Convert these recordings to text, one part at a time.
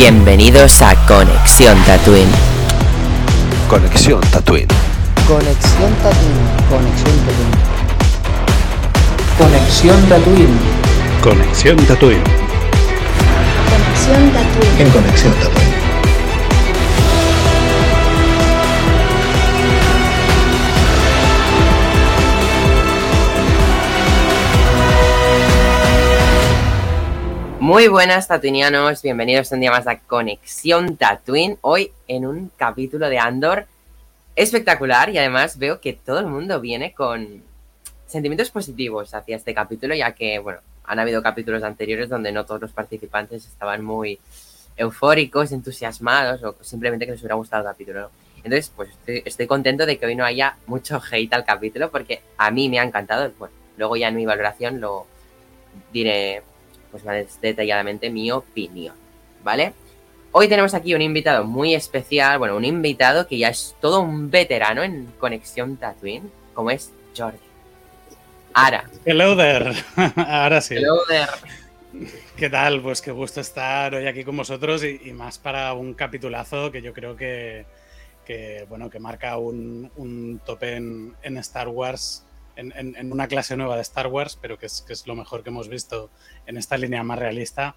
Bienvenidos a Conexión Tatooine. Conexión Tatooine. Conexión Tatooine. Conexión Tatooine. Conexión Tatooine. Conexión Tatooine. En Conexión Tatooine. Muy buenas tatuinianos, bienvenidos un día más a Conexión Tatooine. Hoy en un capítulo de Andor espectacular y además veo que todo el mundo viene con sentimientos positivos hacia este capítulo, ya que, bueno, han habido capítulos anteriores donde no todos los participantes estaban muy eufóricos, entusiasmados o simplemente que les hubiera gustado el capítulo. Entonces, pues estoy, estoy contento de que hoy no haya mucho hate al capítulo porque a mí me ha encantado. Bueno, luego ya en mi valoración lo diré pues más detalladamente mi opinión, ¿vale? Hoy tenemos aquí un invitado muy especial, bueno, un invitado que ya es todo un veterano en Conexión Tatooine, como es Jordi. Ara. Hello there. Ahora sí. Hello there. ¿Qué tal? Pues qué gusto estar hoy aquí con vosotros y, y más para un capitulazo que yo creo que, que bueno, que marca un, un tope en, en Star Wars en, en, en, una clase nueva de Star Wars, pero que es, que es, lo mejor que hemos visto en esta línea más realista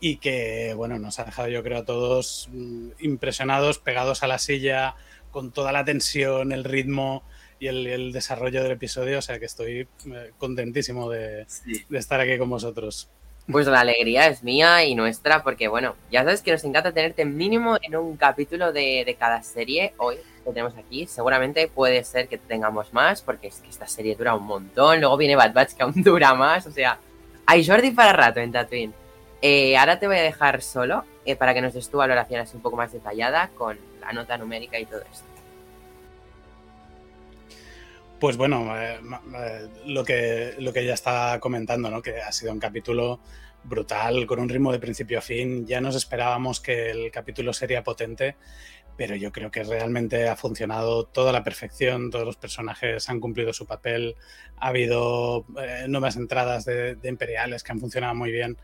y que, bueno, nos ha dejado yo creo a todos mm, impresionados, pegados a la silla, con toda la tensión, el ritmo y el, el desarrollo del episodio, o sea que estoy eh, contentísimo de, sí. de estar aquí con vosotros. Pues la alegría es mía y nuestra, porque bueno, ya sabes que nos encanta tenerte mínimo en un capítulo de, de cada serie hoy que tenemos aquí. Seguramente puede ser que tengamos más, porque es que esta serie dura un montón. Luego viene Bad Batch que aún dura más. O sea, hay Jordi para rato en Tatooine. Eh, ahora te voy a dejar solo eh, para que nos des tu valoración así un poco más detallada con la nota numérica y todo esto. Pues bueno, eh, lo, que, lo que ya estaba comentando, ¿no? que ha sido un capítulo brutal, con un ritmo de principio a fin. Ya nos esperábamos que el capítulo sería potente, pero yo creo que realmente ha funcionado toda la perfección, todos los personajes han cumplido su papel, ha habido eh, nuevas entradas de, de, imperiales que han funcionado muy bien,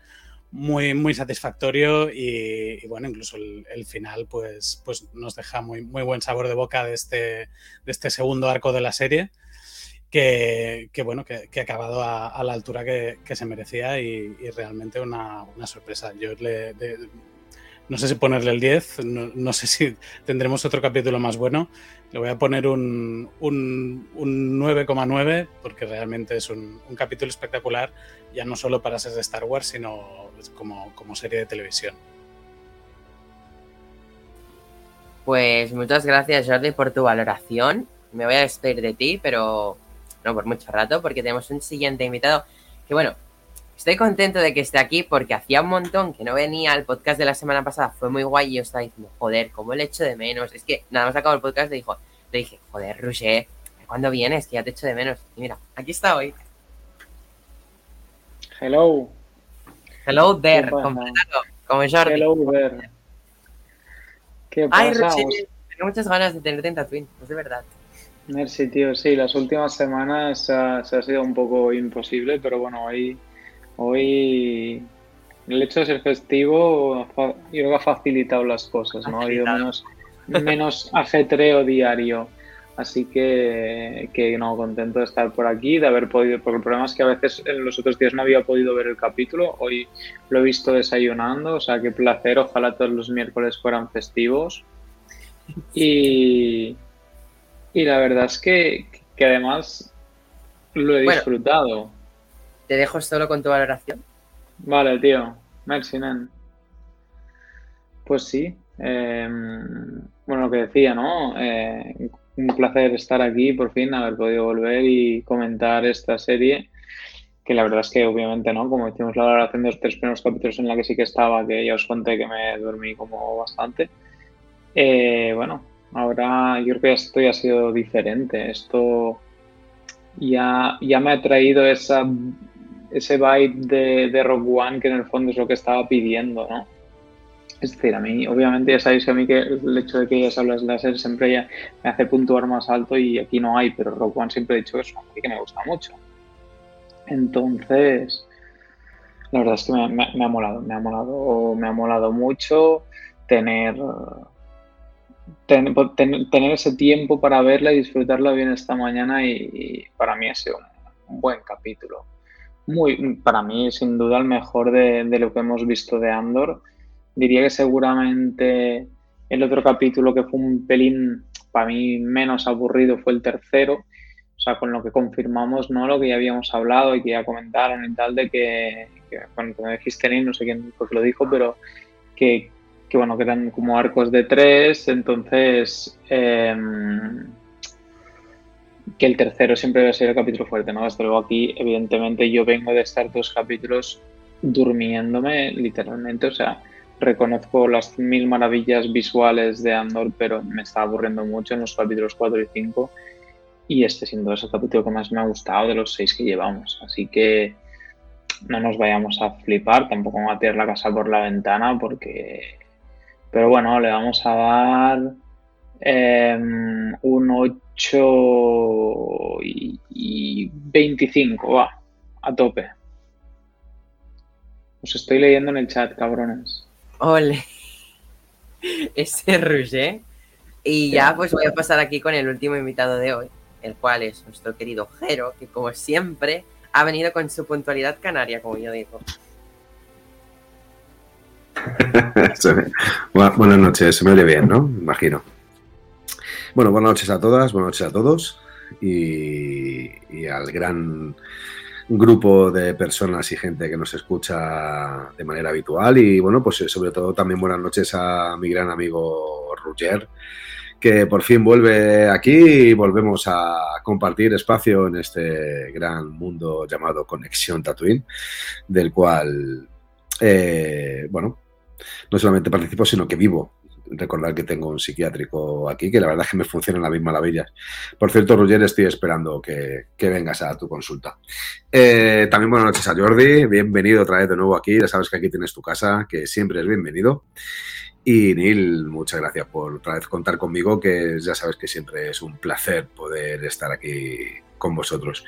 muy, muy satisfactorio y, y bueno, incluso el, el, final pues, pues nos deja muy, muy buen sabor de boca de este, de este segundo arco de la serie. Que, que, bueno, que, que ha acabado a, a, la altura que, que se merecía y, y realmente una, una, sorpresa. Yo le, de, no sé si ponerle el 10, no, no, sé si tendremos otro capítulo más bueno. Le voy a poner un, un, un 9,9 porque realmente es un, capítulo espectacular, ya no solo para ser de Star Wars, sino como, como serie de televisión. Pues muchas gracias Jordi por tu valoración. Me voy a despedir de ti, pero no por mucho rato, porque tenemos un siguiente invitado que, bueno, estoy contento de que esté aquí porque hacía un montón que no venía al podcast de la semana pasada, fue muy guay y yo estaba diciendo, joder, ¿cómo le echo de menos? Es que nada más acabó el podcast le, dijo, le dije, joder, Roger, ¿cuándo vienes? Que ya te echo de menos. Y mira, aquí está hoy. Hello. Hello there, como, como Jordi. Hello there. ¿Qué pasa? Ay, Roger, tengo muchas ganas de tenerte en Tatooine, es de verdad. Merci, tío. Sí, las últimas semanas se ha sido un poco imposible, pero bueno, hoy, hoy el hecho de ser festivo yo creo que ha facilitado las cosas, ¿no? Ha habido menos, menos ajetreo diario. Así que, que no, contento de estar por aquí, de haber podido, porque el problema es que a veces en los otros días no había podido ver el capítulo, hoy lo he visto desayunando, o sea, qué placer, ojalá todos los miércoles fueran festivos. Y, y la verdad es que, que además lo he disfrutado. Bueno, ¿Te dejo solo con tu valoración? Vale, tío. Merci, nen. Pues sí. Eh, bueno, lo que decía, ¿no? Eh, un placer estar aquí, por fin, haber podido volver y comentar esta serie. Que la verdad es que, obviamente, ¿no? Como hicimos la valoración de los tres primeros capítulos en la que sí que estaba, que ya os conté que me dormí como bastante. Eh, bueno, Ahora yo creo que esto ya ha sido diferente. Esto ya, ya me ha traído esa, ese vibe de, de Rock One que en el fondo es lo que estaba pidiendo, ¿no? Es decir, a mí, obviamente ya sabéis que a mí que el hecho de que ya hablas láser siempre me hace puntuar más alto y aquí no hay, pero Rock One siempre he dicho eso, mí que me gusta mucho. Entonces, La verdad es que me, ha molado, me ha molado, me ha molado mucho tener, ten- ten- tener ese tiempo para verla y disfrutarla bien esta mañana y, y para mí ha sido un buen capítulo. Muy, para mí, sin duda, el mejor de, de lo que hemos visto de Andor. Diría que seguramente el otro capítulo que fue un pelín, para mí, menos aburrido fue el tercero. O sea, con lo que confirmamos, ¿no? Lo que ya habíamos hablado y que ya comentaron y tal, de que, que bueno, como dijiste, no sé quién que lo dijo, pero que, que, bueno, que eran como arcos de tres, entonces em, que el tercero siempre debe ser el capítulo fuerte, ¿no? Desde luego aquí, evidentemente, yo vengo de estar dos capítulos durmiéndome, literalmente, o sea, reconozco las mil maravillas visuales de Andor, pero me está aburriendo mucho en los capítulos 4 y 5. Y este, sin duda, es el capítulo que más me ha gustado de los seis que llevamos. Así que no nos vayamos a flipar, tampoco vamos a tirar la casa por la ventana, porque. Pero bueno, le vamos a dar eh, un 8 y, y 25, va, a tope. Os estoy leyendo en el chat, cabrones. Ole. Ese Roger. Y ya pues voy a pasar aquí con el último invitado de hoy, el cual es nuestro querido Jero, que como siempre ha venido con su puntualidad canaria, como yo digo. Buenas noches, se me oye bien, ¿no? Imagino. Bueno, buenas noches a todas, buenas noches a todos y, al gran grupo de personas y gente que nos escucha de manera habitual y bueno, pues eh, sobre todo también buenas noches a mi gran amigo Roger que por fin vuelve aquí y volvemos a compartir espacio en este gran mundo llamado Conexión Tatooine, del cual, eh, bueno, no solamente participo, sino que vivo. Recordar que tengo un psiquiátrico aquí, que la verdad es que me funciona la misma maravillas. Por cierto, Roger, estoy esperando que, que vengas a tu consulta. Eh, también buenas noches a Jordi, bienvenido otra vez de nuevo aquí, ya sabes que aquí tienes tu casa, que siempre es bienvenido. Y Neil, muchas gracias por otra vez contar conmigo, que ya sabes que siempre es un placer poder estar aquí con vosotros.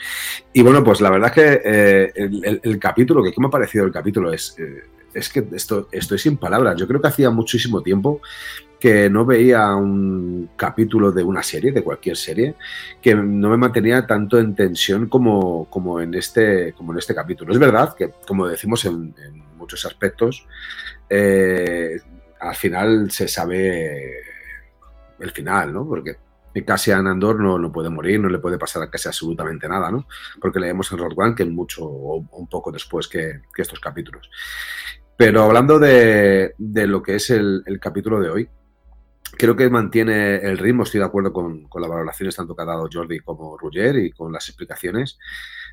Y bueno, pues la verdad es que eh, el capítulo, que ¿qué me ha parecido el capítulo? Es, eh, es que esto, estoy sin palabras. Yo creo que hacía muchísimo tiempo que no veía un capítulo de una serie, de cualquier serie, que no me mantenía tanto en tensión como, como, en, este, como en este capítulo. Es verdad que, como decimos en, muchos aspectos, eh, al final se sabe el final, ¿no? Porque Cassian Andor no, no puede morir, no le puede pasar casi absolutamente nada, ¿no? Porque leemos en Rogue One que mucho o un poco después que, estos capítulos. Pero hablando de, de lo que es el, capítulo de hoy, creo que mantiene el ritmo, estoy de acuerdo con, con las valoraciones tanto que ha dado Jordi como Roger y con las explicaciones.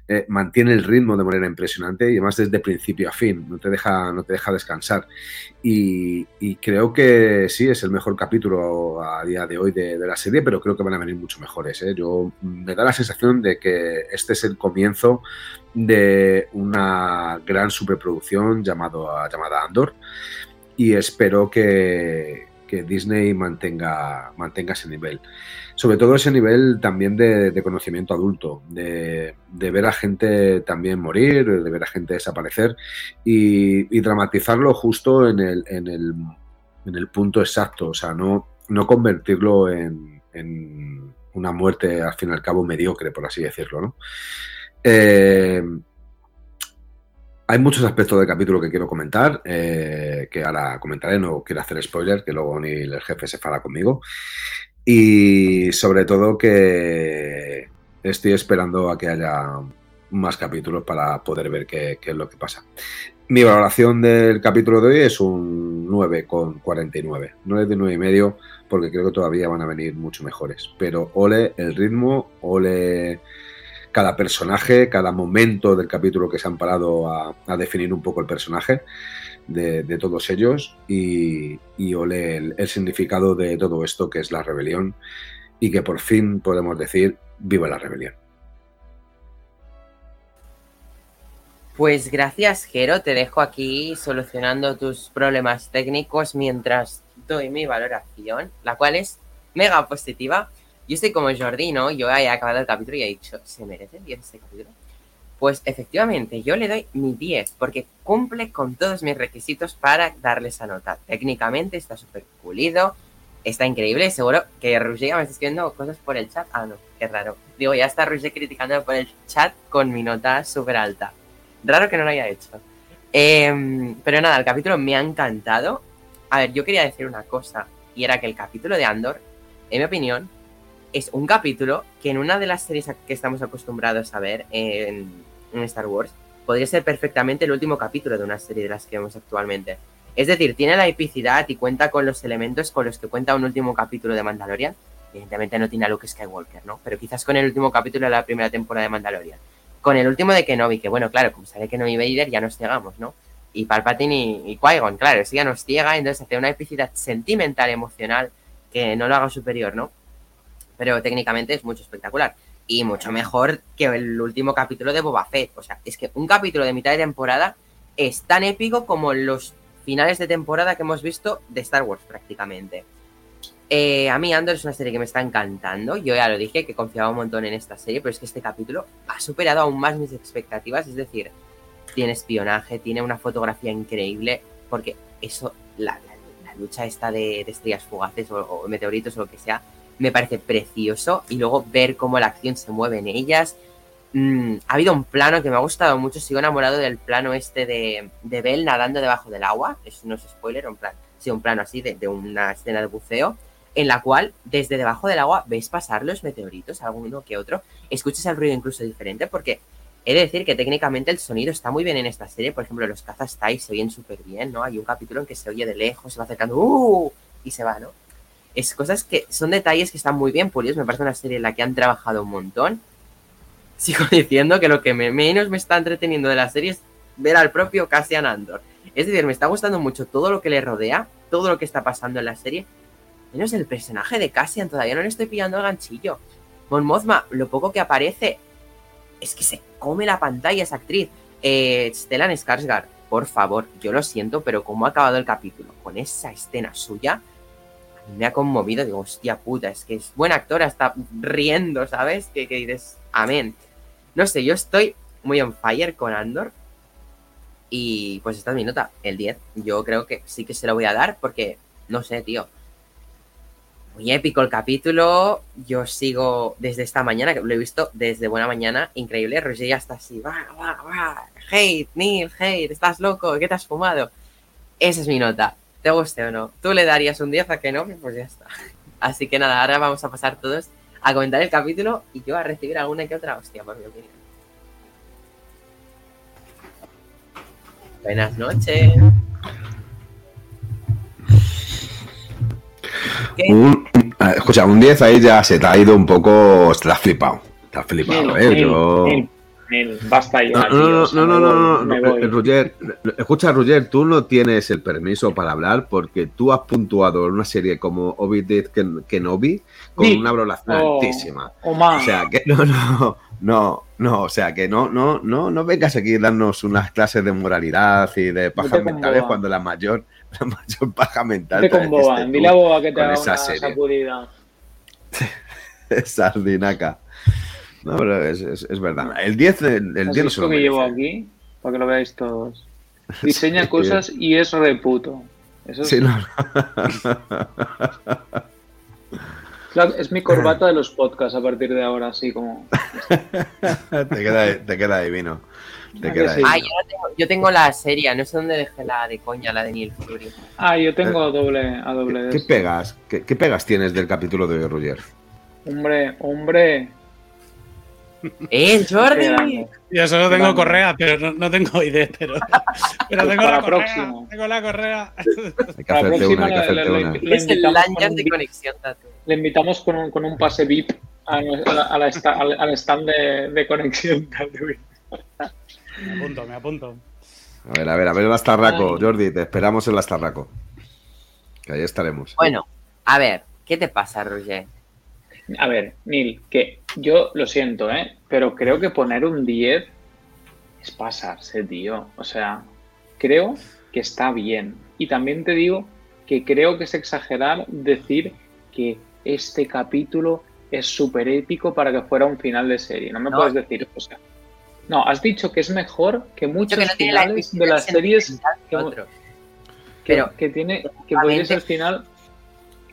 Eh, mantiene el ritmo de manera impresionante y además desde principio a fin, no te deja, no te deja descansar. Y, y creo que sí, es el mejor capítulo a día de hoy de, de la serie, pero creo que van a venir mucho mejores. ¿eh? Yo me da la sensación de que este es el comienzo de una gran superproducción llamado, llamada Andor y espero que, Disney mantenga, mantenga ese nivel. Sobre todo ese nivel también de, conocimiento adulto, de, ver a gente también morir, de ver a gente desaparecer y, y dramatizarlo justo en el, en, el, en el, punto exacto, o sea, no, no convertirlo en, en, una muerte al fin y al cabo mediocre, por así decirlo, ¿no? Eh, hay muchos aspectos del capítulo que quiero comentar, eh, que ahora comentaré, no quiero hacer spoiler, que luego ni el jefe se fala conmigo. Y sobre todo que estoy esperando a que haya más capítulos para poder ver qué, qué es lo que pasa. Mi valoración del capítulo de hoy es un 9,49. 9 de 9 y medio, porque creo que todavía van a venir mucho mejores. Pero ole el ritmo, ole cada personaje, cada momento del capítulo que se han parado a, definir un poco el personaje de, de todos ellos y, y ole el, el, significado de todo esto que es la rebelión y que por fin podemos decir viva la rebelión. Pues gracias, Jero. Te dejo aquí solucionando tus problemas técnicos mientras doy mi valoración, la cual es mega positiva. Yo estoy como Jordi, ¿no? Yo he acabado el capítulo y he dicho, ¿se merece 10 este capítulo? Pues efectivamente, yo le doy mi 10 porque cumple con todos mis requisitos para darle esa nota. Técnicamente está súper pulido, está increíble. Seguro que Roger ya me está escribiendo cosas por el chat. Ah, no, qué raro. Digo, ya está Roger criticando por el chat con mi nota súper alta. Raro que no lo haya hecho. Em, pero nada, el capítulo me ha encantado. A ver, yo quería decir una cosa, y era que el capítulo de Andor, en mi opinión, es un capítulo que en una de las series que estamos acostumbrados a ver en, en Star Wars, podría ser perfectamente el último capítulo de una serie de las que vemos actualmente. Es decir, tiene la epicidad y cuenta con los elementos con los que cuenta un último capítulo de Mandalorian. Evidentemente no tiene a Luke Skywalker, ¿no? Pero quizás con el último capítulo de la primera temporada de Mandalorian. Con el último de Kenobi, que bueno, claro, como sale Kenobi Vader ya nos ciegamos, ¿no? Y Palpatine y, y Qui-Gon, claro, eso ya nos ciega, entonces hace una epicidad sentimental, emocional, que no lo haga superior, ¿no? Pero técnicamente es mucho espectacular. Y mucho mejor que el último capítulo de Boba Fett. O sea, es que un capítulo de mitad de temporada es tan épico como los finales de temporada que hemos visto de Star Wars prácticamente. Eh, a mí Andor es una serie que me está encantando. Yo ya lo dije que confiaba un montón en esta serie, pero es que este capítulo ha superado aún más mis expectativas. Es decir, tiene espionaje, tiene una fotografía increíble, porque eso, la, lucha esta de, de estrellas fugaces o meteoritos o lo que sea, me parece precioso. Y luego ver cómo la acción se mueve en ellas. Mm, ha habido un plano que me ha gustado mucho. Sigo enamorado del plano este de, de Bell nadando debajo del agua. Eso no es spoiler, un plan, sí, un plano así de, de una escena de buceo. En la cual, desde debajo del agua, ves pasar los meteoritos, alguno que otro. Escuchas el ruido incluso diferente, porque he de decir que técnicamente el sonido está muy bien en esta serie. Por ejemplo, los cazas TIE se oyen súper bien, ¿no? Hay un capítulo en que se oye de lejos, se va acercando, ¡uh! y se va, ¿no? Es cosas que son detalles que están muy bien pulidos. Me parece una serie en la que han trabajado un montón. Sigo diciendo que lo que me- menos me está entreteniendo de la serie es ver al propio Cassian Andor. Es decir, me está gustando mucho todo lo que le rodea, todo lo que está pasando en la serie. Menos el personaje de Cassian, todavía no le estoy pillando el ganchillo. Mon Mothma, lo poco que aparece, es que se come la pantalla esa actriz. Eh, Stellan Skarsgård, por favor, yo lo siento, pero como ha acabado el capítulo con esa escena suya, me ha conmovido. Digo, hostia puta, es que es buena actora, está riendo, ¿sabes? Que, que dices, amén. No sé, yo estoy muy on fire con Andor. Y pues esta es mi nota, el 10. Yo creo que sí que se lo voy a dar porque, no sé, tío. Muy épico el capítulo. Yo sigo desde esta mañana, que lo he visto desde buena mañana. Increíble. Roger ya está así. Va, va, va. Hate, Neil, hate. Estás loco. ¿Qué te has fumado? Esa es mi nota. ¿Te guste o no? Tú le darías un 10 a que no, pues ya está. Así que nada, ahora vamos a pasar todos a comentar el capítulo y yo a recibir alguna que otra hostia, por mi opinión. Buenas noches. Un, ah, escucha, un 10 ahí ya se te ha ido un poco. Te has flipado. Te has flipado, ¿eh? Yo- Basta ya. No, no, no, no, no, Roger, escucha, Roger, tú no tienes el permiso para hablar porque tú has puntuado una serie como Obi-Wan Ken- Kenobi con una valoración Oh, altísima. o más. O sea, que no, no, no, no, o sea, que no, no, no, no vengas aquí a darnos unas clases de moralidad y de pajas mentales cuando la mayor, la mayor paja mental te la con Boba, hiciste dile a Boba que te haga esa una sacudida. Sardinaca. No, pero es, es, es verdad. El 10, el, el ¿Has 10 no se lo que llevo aquí? Para que lo veáis todos. Diseña Sí. cosas y es reputo. Eso es, Sí, no, es la- es mi corbata de los podcasts a partir de ahora, así como. te, queda, te queda divino. Te ¿A queda sí? Ah, yo, no tengo, yo tengo la serie, no sé dónde dejé la de coña, la de Neil Fury. Ah, yo tengo a doble, a doble de ¿Qué, pegas? ¿Qué, qué pegas tienes del capítulo de hoy, Roger? Hombre, hombre. ¡Eh, Jordi! grande. Yo solo tengo Vamos. correa, pero no, no tengo ID, pero, pero tengo la correa. Tengo la correa. Hay que Para la hacerte una, próxima hay que le- hacerte le- una. le- Es el invitamos con lanyard un de conexión Tatu. Le invitamos con un, con un pase VIP a, a a la esta- al, al stand de, de conexión. Tatooine. Me apunto, me apunto. A ver, a ver, a ver el Astarraco. Jordi, te esperamos en el Astarraco. Que ahí estaremos. Bueno, a ver, ¿qué te pasa, Roger? A ver, Neil, que yo lo siento, ¿eh? Pero creo que poner un 10 es pasarse, tío. O sea, creo que está bien. Y también te digo que creo que es exagerar decir que este capítulo es súper épico para que fuera un final de serie. No me No. puedes decir, o sea, No, has dicho que es mejor que muchos que no tiene la finales de las series que, que pero- que tiene que podría ser final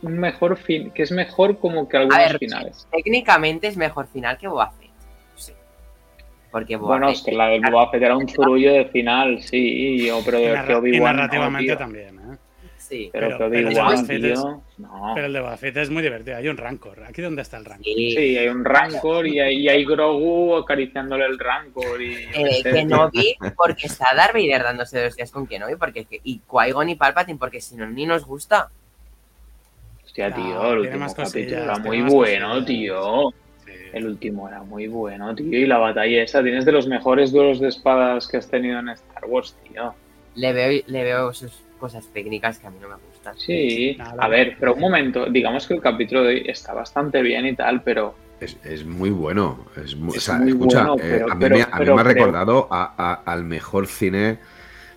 un mejor fin, que es mejor como que algunos ver, finales. Técnicamente es mejor final que Boba Fett. Sí. Porque Boba Bueno, Fett- es que la del Boba Fett era un zurullo de final, sí, yo, pero Y, que Obi-Wan narrativamente también, ¿eh? Sí. Pero, Pero- pero Obi-Wan, Boba Fett es- tío, no. Pero el de Boba Fett es muy divertido. Hay un rancor. ¿Aquí dónde está el rancor? Sí. Sí, hay un Rancor y hay, y hay Grogu acariciándole el Rancor y... Eh, Kenobi, porque está Darth Vader dándose dos días con Kenobi, porque, y Qui-Gon y Palpatine, porque si no, ni nos gusta. Hostia, No, tío, el último capítulo era muy bueno, cosillas. tío. Sí. El último era muy bueno, tío. Y la batalla esa, tienes de los mejores duelos de espadas que has tenido en Star Wars, tío. Le veo, le veo sus cosas técnicas que a mí no me gustan. Sí, Nada. a ver, pero un momento, digamos que el capítulo de hoy está bastante bien y tal, pero Es, es muy bueno. Es muy, Es o sea, muy escucha, bueno, eh, a mí, pero- me, a mí pero me ha recordado a- a- al mejor cine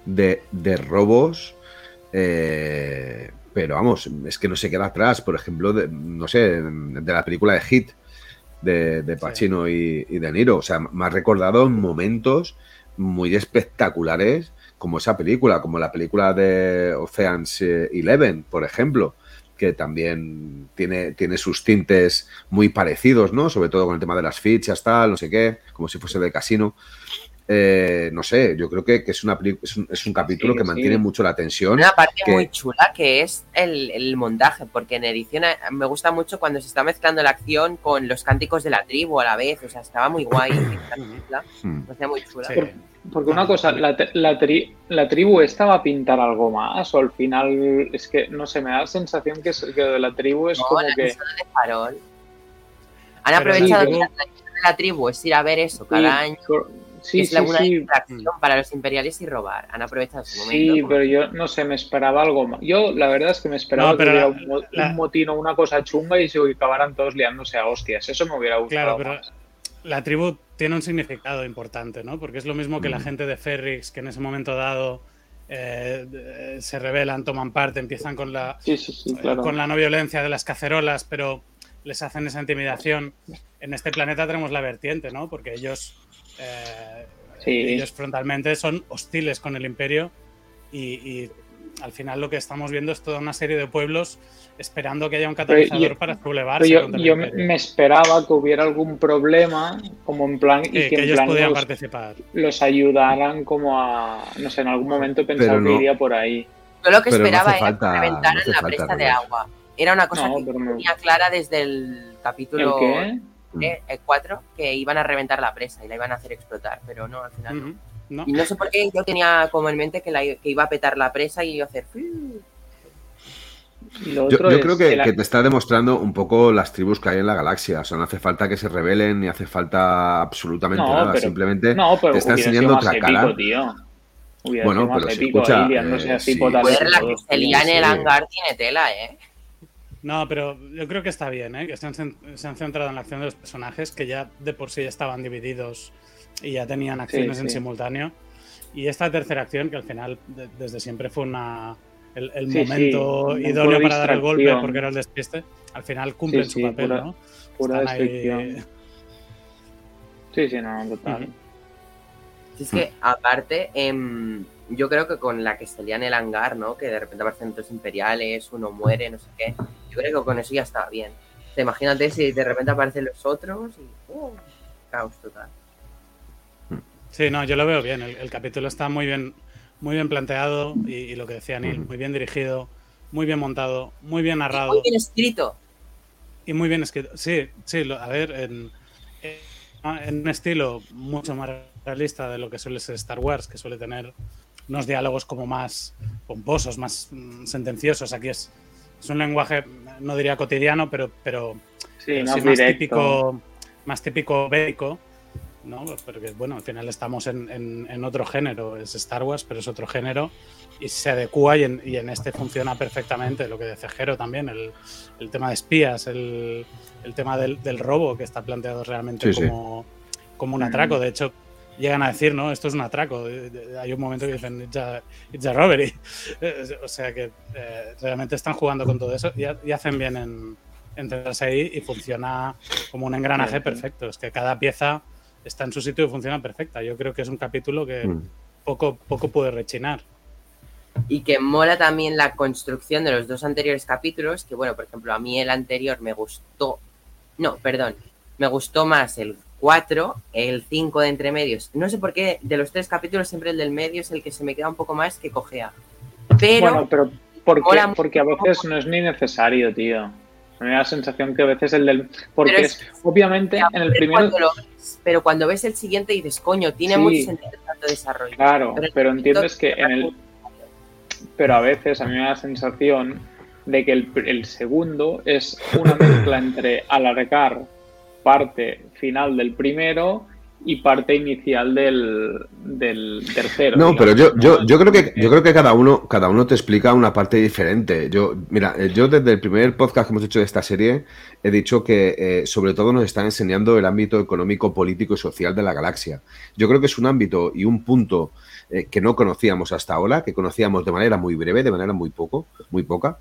de, de robos. eh, pero vamos, es que no se queda atrás. Por ejemplo, de, no sé, de la película de Hit de, de Pacino y, y De Niro. O sea, me ha recordado momentos muy espectaculares como esa película, como la película de Oceans eh, Eleven, por ejemplo, que también tiene, tiene sus tintes muy parecidos, ¿no? Sobre todo con el tema de las fichas, tal, no sé qué, como si fuese de casino. Eh, no sé, yo creo que, que es, una, peli- es, un, es un capítulo Sí, que sí. mantiene mucho la tensión. Una parte que- muy chula que es el, el montaje, porque en edición eh, me gusta mucho cuando se está mezclando la acción con los cánticos de la tribu a la vez, o sea, estaba muy guay. esta película, Mm. me hacía muy chula. Sí. Por- Porque una cosa, la, tri- la, tri- la tribu esta va a pintar algo más, o al final es que, no sé, me da la sensación que, es, que de la tribu es No, como la que... de farol. Han Pero aprovechado sí, que la tradición de la tribu es ir a ver eso cada año. Sí, es sí, la una sí, distracción para los imperiales y robar. Han aprovechado ese momento. Sí, pero yo no sé, me esperaba algo más. Yo la verdad es que me esperaba No, pero que la- hubiera un, mo- la- un motín o una cosa chunga y se acabaran todos liándose a hostias. Eso me hubiera Claro, gustado. pero más. la tribu tiene un significado importante, ¿no? Porque es lo mismo que la gente de Ferrix, que en ese momento dado eh, eh, se rebelan, toman parte, empiezan con la, Sí, sí, sí, claro. con la no violencia de las cacerolas, pero les hacen esa intimidación. En este planeta tenemos la vertiente, ¿no? Porque ellos, eh, Sí. ellos frontalmente son hostiles con el imperio y, y al final lo que estamos viendo es toda una serie de pueblos esperando que haya un catalizador yo- para sublevarse yo, contra el yo me imperio. me esperaba que hubiera algún problema, como en plan, y que, que en ellos plan podían los, participar. los ayudaran como a, no sé, en algún momento pensaba no. que iría por ahí. Yo lo que no esperaba era falta- que reventaran no hace la falta presa de agua. Era una cosa No, que tenía clara desde el capítulo ¿El qué? 4 que iban a reventar la presa y la iban a hacer explotar, pero no, al final no. Y no sé por qué yo tenía como en mente que, la, que iba a petar la presa y iba a hacer... Yo, creo que, la- que te está demostrando un poco las tribus que hay en la galaxia. O sea, no hace falta que se rebelen ni hace falta absolutamente No, nada. pero- Simplemente No, pero te está enseñando otra épico, cara. Bueno, pero si escucha, eh, sí. la que se lía en el hangar tiene tela, ¿eh? No, pero yo creo que está bien, ¿eh? que se han, se han centrado en la acción de los personajes que ya de por sí ya estaban divididos y ya tenían acciones en sí. simultáneo. Y esta tercera acción, que al final de- desde siempre fue una, el, el Sí, sí, momento idóneo para dar el golpe porque era el despiste, al final cumplen Sí, su papel, pura- ¿no? Pura Están ahí-. Sí, sí, no, total. Es que, aparte, em, yo creo que con la que se lía en el hangar, ¿no? Que de repente aparecen dos imperiales, uno muere, no sé qué. Yo creo que con eso ya estaba bien. O sea, imagínate si de repente aparecen los otros y... ¡uh! caos total. Sí, no, yo lo veo bien. El, el capítulo está muy bien, muy bien planteado y, y lo que decía Neil, muy bien dirigido, muy bien montado, muy bien narrado. Muy bien escrito. Y muy bien escrito. Sí, sí, lo- a ver, en, en un estilo mucho más realista de lo que suele ser Star Wars, que suele tener unos diálogos como más pomposos, más mm, sentenciosos. Aquí es, es un lenguaje, no diría cotidiano, pero, pero, Sí, pero más sí más típico, más típico bélico. ¿no? Porque bueno, al final estamos en, en- en otro género, es Star Wars, pero es otro género y se adecua y en, y en este funciona perfectamente. Lo que dice Jero también, el, el tema de espías, el, el tema del, del robo que está planteado realmente Sí, sí. como, como un atraco. De hecho, llegan a decir, ¿no? Esto es un atraco. De- Hay un momento que dicen, it's a, it's a robbery. Eh, o sea que eh, realmente están jugando con todo eso y, ha- y hacen bien en, en centrarse ahí y funciona como un engranaje perfecto. Es que cada pieza está en su sitio y funciona perfecta. Yo creo que es un capítulo que Mm. poco, poco puede rechinar. Y que mola también la construcción de los dos anteriores capítulos, que bueno, por ejemplo, a mí el anterior me gustó, no, perdón, me gustó más el 4, el 5 de entre medios. No sé por qué, de los tres capítulos siempre el del medio es el que se me queda un poco más que cojea. Pero Bueno, pero porque, a veces no es ni necesario, tío. Me da la sensación que a veces el del. Porque es, obviamente en el primero. cuando lo ves, pero cuando ves el siguiente dices, coño, tiene Sí. mucho sentido tanto desarrollo. Claro, Pero entiendes que en el. Pero a veces a mí me da la sensación de que el, el segundo es una mezcla entre alargar parte final del primero y parte inicial del, del tercero. No, pero yo, yo, yo creo que yo creo que cada uno, cada uno te explica una parte diferente. Yo, mira, eh, yo desde el primer podcast que hemos hecho de esta serie he dicho que eh, sobre todo nos están enseñando el ámbito económico, político y social de la galaxia. Yo creo que es un ámbito y un punto eh, que no conocíamos hasta ahora, que conocíamos de manera muy breve, de manera muy poco, muy poca,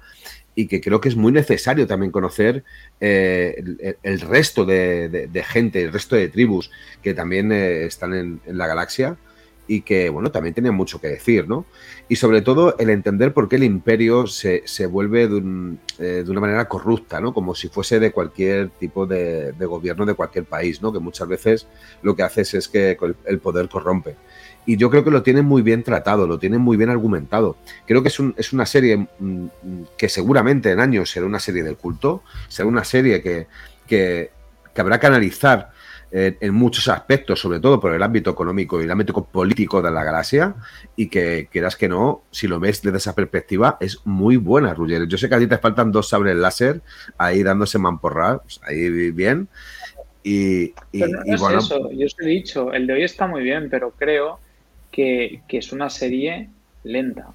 y que creo que es muy necesario también conocer eh, el, resto de, gente, el resto de tribus que también eh, están en, la galaxia y que, bueno, también tenían mucho que decir, ¿no? Y sobre todo el entender por qué el imperio se, se vuelve de, eh, de una manera corrupta, ¿no? Como si fuese de cualquier tipo de, gobierno de cualquier país, ¿no? Que muchas veces lo que haces es que el poder corrompe. Y yo creo que lo tienen muy bien tratado, lo tienen muy bien argumentado. Creo que es, un- es una serie mm, mm, que seguramente en años será una serie del culto, será una serie que, que, que habrá que analizar eh, en muchos aspectos, sobre todo por el ámbito económico y el ámbito político de la galaxia, y que quieras que no, si lo ves desde esa perspectiva, es muy buena, Ruggero. Yo sé que a ti te faltan dos sables láser ahí dándose mamporrar, pues, ahí bien. Y, y- Pero no, y es bueno, eso, yo os he dicho, el de hoy está muy bien, pero creo que, que es una serie lenta.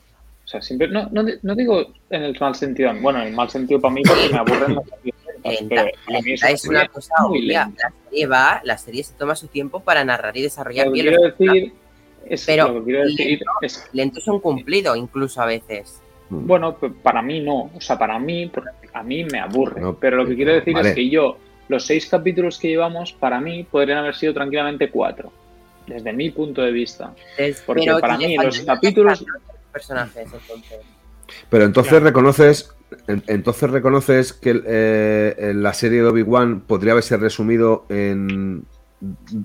O sea, siempre, no, no, no digo en el mal sentido, bueno, en el mal sentido para mí porque me aburren las series lentas, Lenta, pero para mí es lenta una es una serie cosa obvia. La serie va, la serie se toma su tiempo para narrar y desarrollar Lo que bien quiero decir es Pero lo que quiero decir lento- es Lento es un cumplido, incluso a veces. Bueno, p- para mí no. O sea, para mí, a mí me aburre. No, pero lo que quiero decir vale. es que yo, los seis capítulos que llevamos, para mí podrían haber sido tranquilamente cuatro. Desde mi punto de vista. Es- Porque pero para mí los capítulos- personajes, entonces. Pero entonces Claro. reconoces, en- entonces reconoces que eh, la serie de Obi-Wan podría haberse resumido en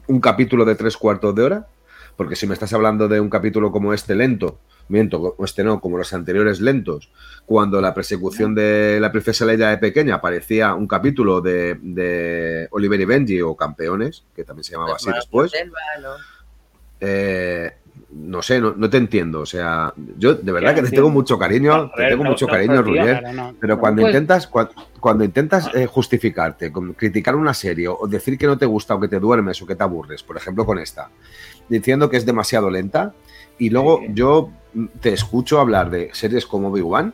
un capítulo de tres cuartos de hora. Porque si me estás hablando de un capítulo como este lento, miento, este no, como los anteriores lentos, cuando la persecución de la princesa Leia de pequeña parecía un capítulo de, de Oliver y Benji o Campeones, que también se llamaba así después, de Selva, ¿no? Eh, no sé, no, no te entiendo. O sea, yo de verdad que te tengo mucho cariño, te tengo mucho cariño, no. Pero No cuando intentas, cua- cuando, intentas eh, justificarte, con- criticar una serie o decir que no te gusta o que te duermes o que te aburres, por ejemplo con esta, diciendo que es demasiado lenta, y luego yo te escucho hablar de series como Obi-Wan,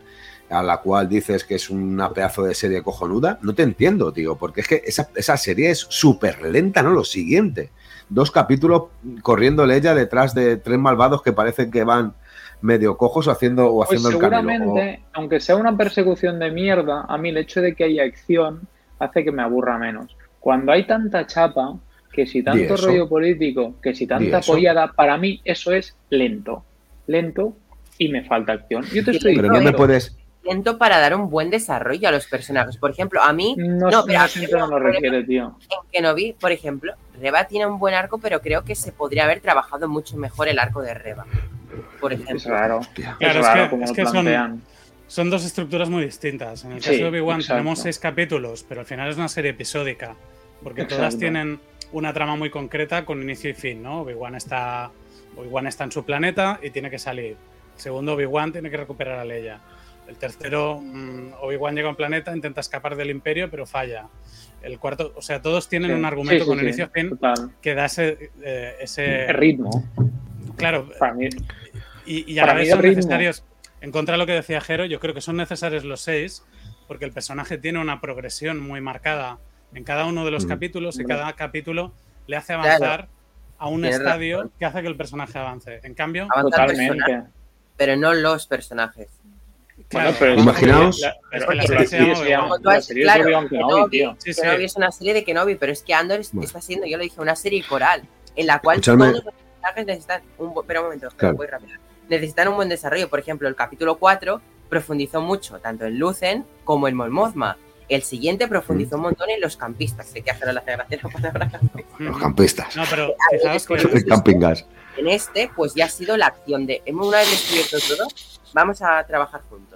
a la cual dices que es una pedazo de serie cojonuda, no te entiendo, tío, porque es que esa, esa serie es súper lenta, ¿no? Lo siguiente. Dos capítulos corriendo ella detrás de tres malvados que parecen que van medio cojos o haciendo, o Pues haciendo el camino. seguramente, aunque sea una persecución de mierda, a mí el hecho de que haya acción hace que me aburra menos. Cuando hay tanta chapa, que si tanto rollo político, que si tanta apoyada, para mí eso es lento. Lento y me falta acción. Yo te estoy Pero no, me puedes... Lento para dar un buen desarrollo a los personajes. Por ejemplo, a mí, no, No, pero no lo requiere, tío. en Kenobi, por ejemplo, Reba tiene un buen arco, pero creo que se podría haber trabajado mucho mejor el arco de Reba. Por Es ejemplo. raro. Claro, es es raro que- como es que son- dos estructuras muy distintas. En el Sí, caso de Obi-Wan tenemos seis capítulos, pero al final es una serie episódica, porque todas tienen una trama muy concreta con inicio y fin, ¿no? Obi-Wan está, Obi-Wan está en su planeta y tiene que salir. El segundo, Obi-Wan tiene que recuperar a Leia. El tercero, mm, Obi-Wan llega a un planeta, intenta escapar del imperio, pero falla. El cuarto, o sea, todos tienen Sí. un argumento Sí, sí, con sí, inicio y fin Total. que da ese, eh, ese El ritmo. claro, Para mí, y, y a la vez son ritmo- necesarios, en contra de lo que decía Jero, yo creo que son necesarios los seis, porque el personaje tiene una progresión muy marcada en cada uno de los Mm. capítulos y cada capítulo le hace Claro. avanzar a un Tienes estadio razón. que hace que el personaje avance. En cambio, Avanzar totalmente. personajes, pero no los personajes. Claro, pero es Imaginaos- la- pero pero la la serie la serie es una serie de Kenobi, pero es que Andor Bueno. está siendo, yo lo dije, una serie coral. en la cual Escúchame. todos los personajes necesitan un bu- Espera un momento, Claro. voy rápido. Necesitan un buen desarrollo. Por ejemplo, el capítulo 4 profundizó mucho tanto en Lucen como en Mon Mothma. El siguiente profundizó un montón en los campistas. Sé que a Jero le hace gracia la palabra. Los campistas. No, pero. En este, pues ya ha sido la acción de hemos una vez descubierto todo, vamos a trabajar juntos.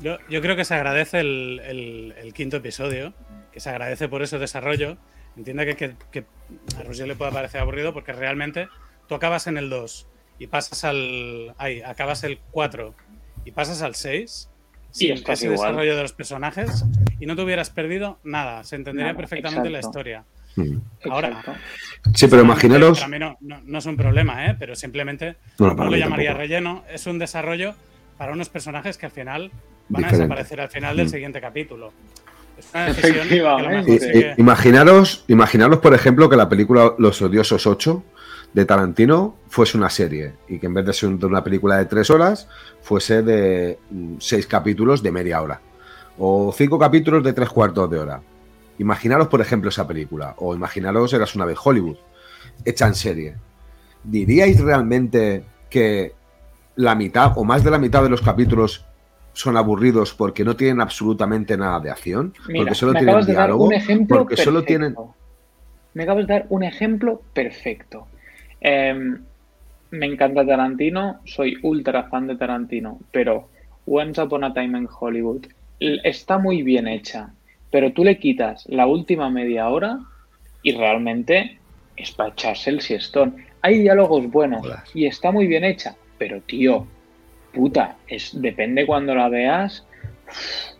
Yo, yo creo que se agradece el, el- el quinto episodio, que se agradece por ese desarrollo. Entiende que, que, que a Roger le pueda parecer aburrido porque realmente tú acabas en el 2 y pasas al. Ahí, acabas el 4 y pasas al 6 Sí, sin estás ese igual. desarrollo de los personajes y no te hubieras perdido nada. Se entendería Nada, perfectamente la historia. Mm. Ahora, Exacto. Sí, pero imaginaros. Para mí no, no- no es un problema, ¿eh? pero simplemente no lo llamaría tampoco. relleno. Es un desarrollo para unos personajes que al final van Diferente. a desaparecer al final del Mm. siguiente capítulo. Es una decisión que que- imaginaros, imaginaros, por ejemplo, que la película Los Odiosos 8 de Tarantino fuese una serie y que en vez de ser una película de tres horas fuese de mm, seis capítulos de media hora o cinco capítulos de tres cuartos de hora. Imaginaros, por ejemplo, esa película o imaginaros Eras una vez Hollywood hecha en serie. ¿Diríais realmente que la mitad o más de la mitad de los capítulos son aburridos porque no tienen absolutamente nada de acción? Mira, porque solo me tienen acabas de dar diálogo, un ejemplo porque solo tienen Me acabas de dar un ejemplo perfecto. Em, me encanta Tarantino, soy ultra fan de Tarantino, pero Once Upon a Time in Hollywood está muy bien hecha, pero tú le quitas la última media hora y realmente es para echarse el siestón. Hay diálogos buenos y está muy bien hecha, pero tío, puta, es, depende cuando la veas.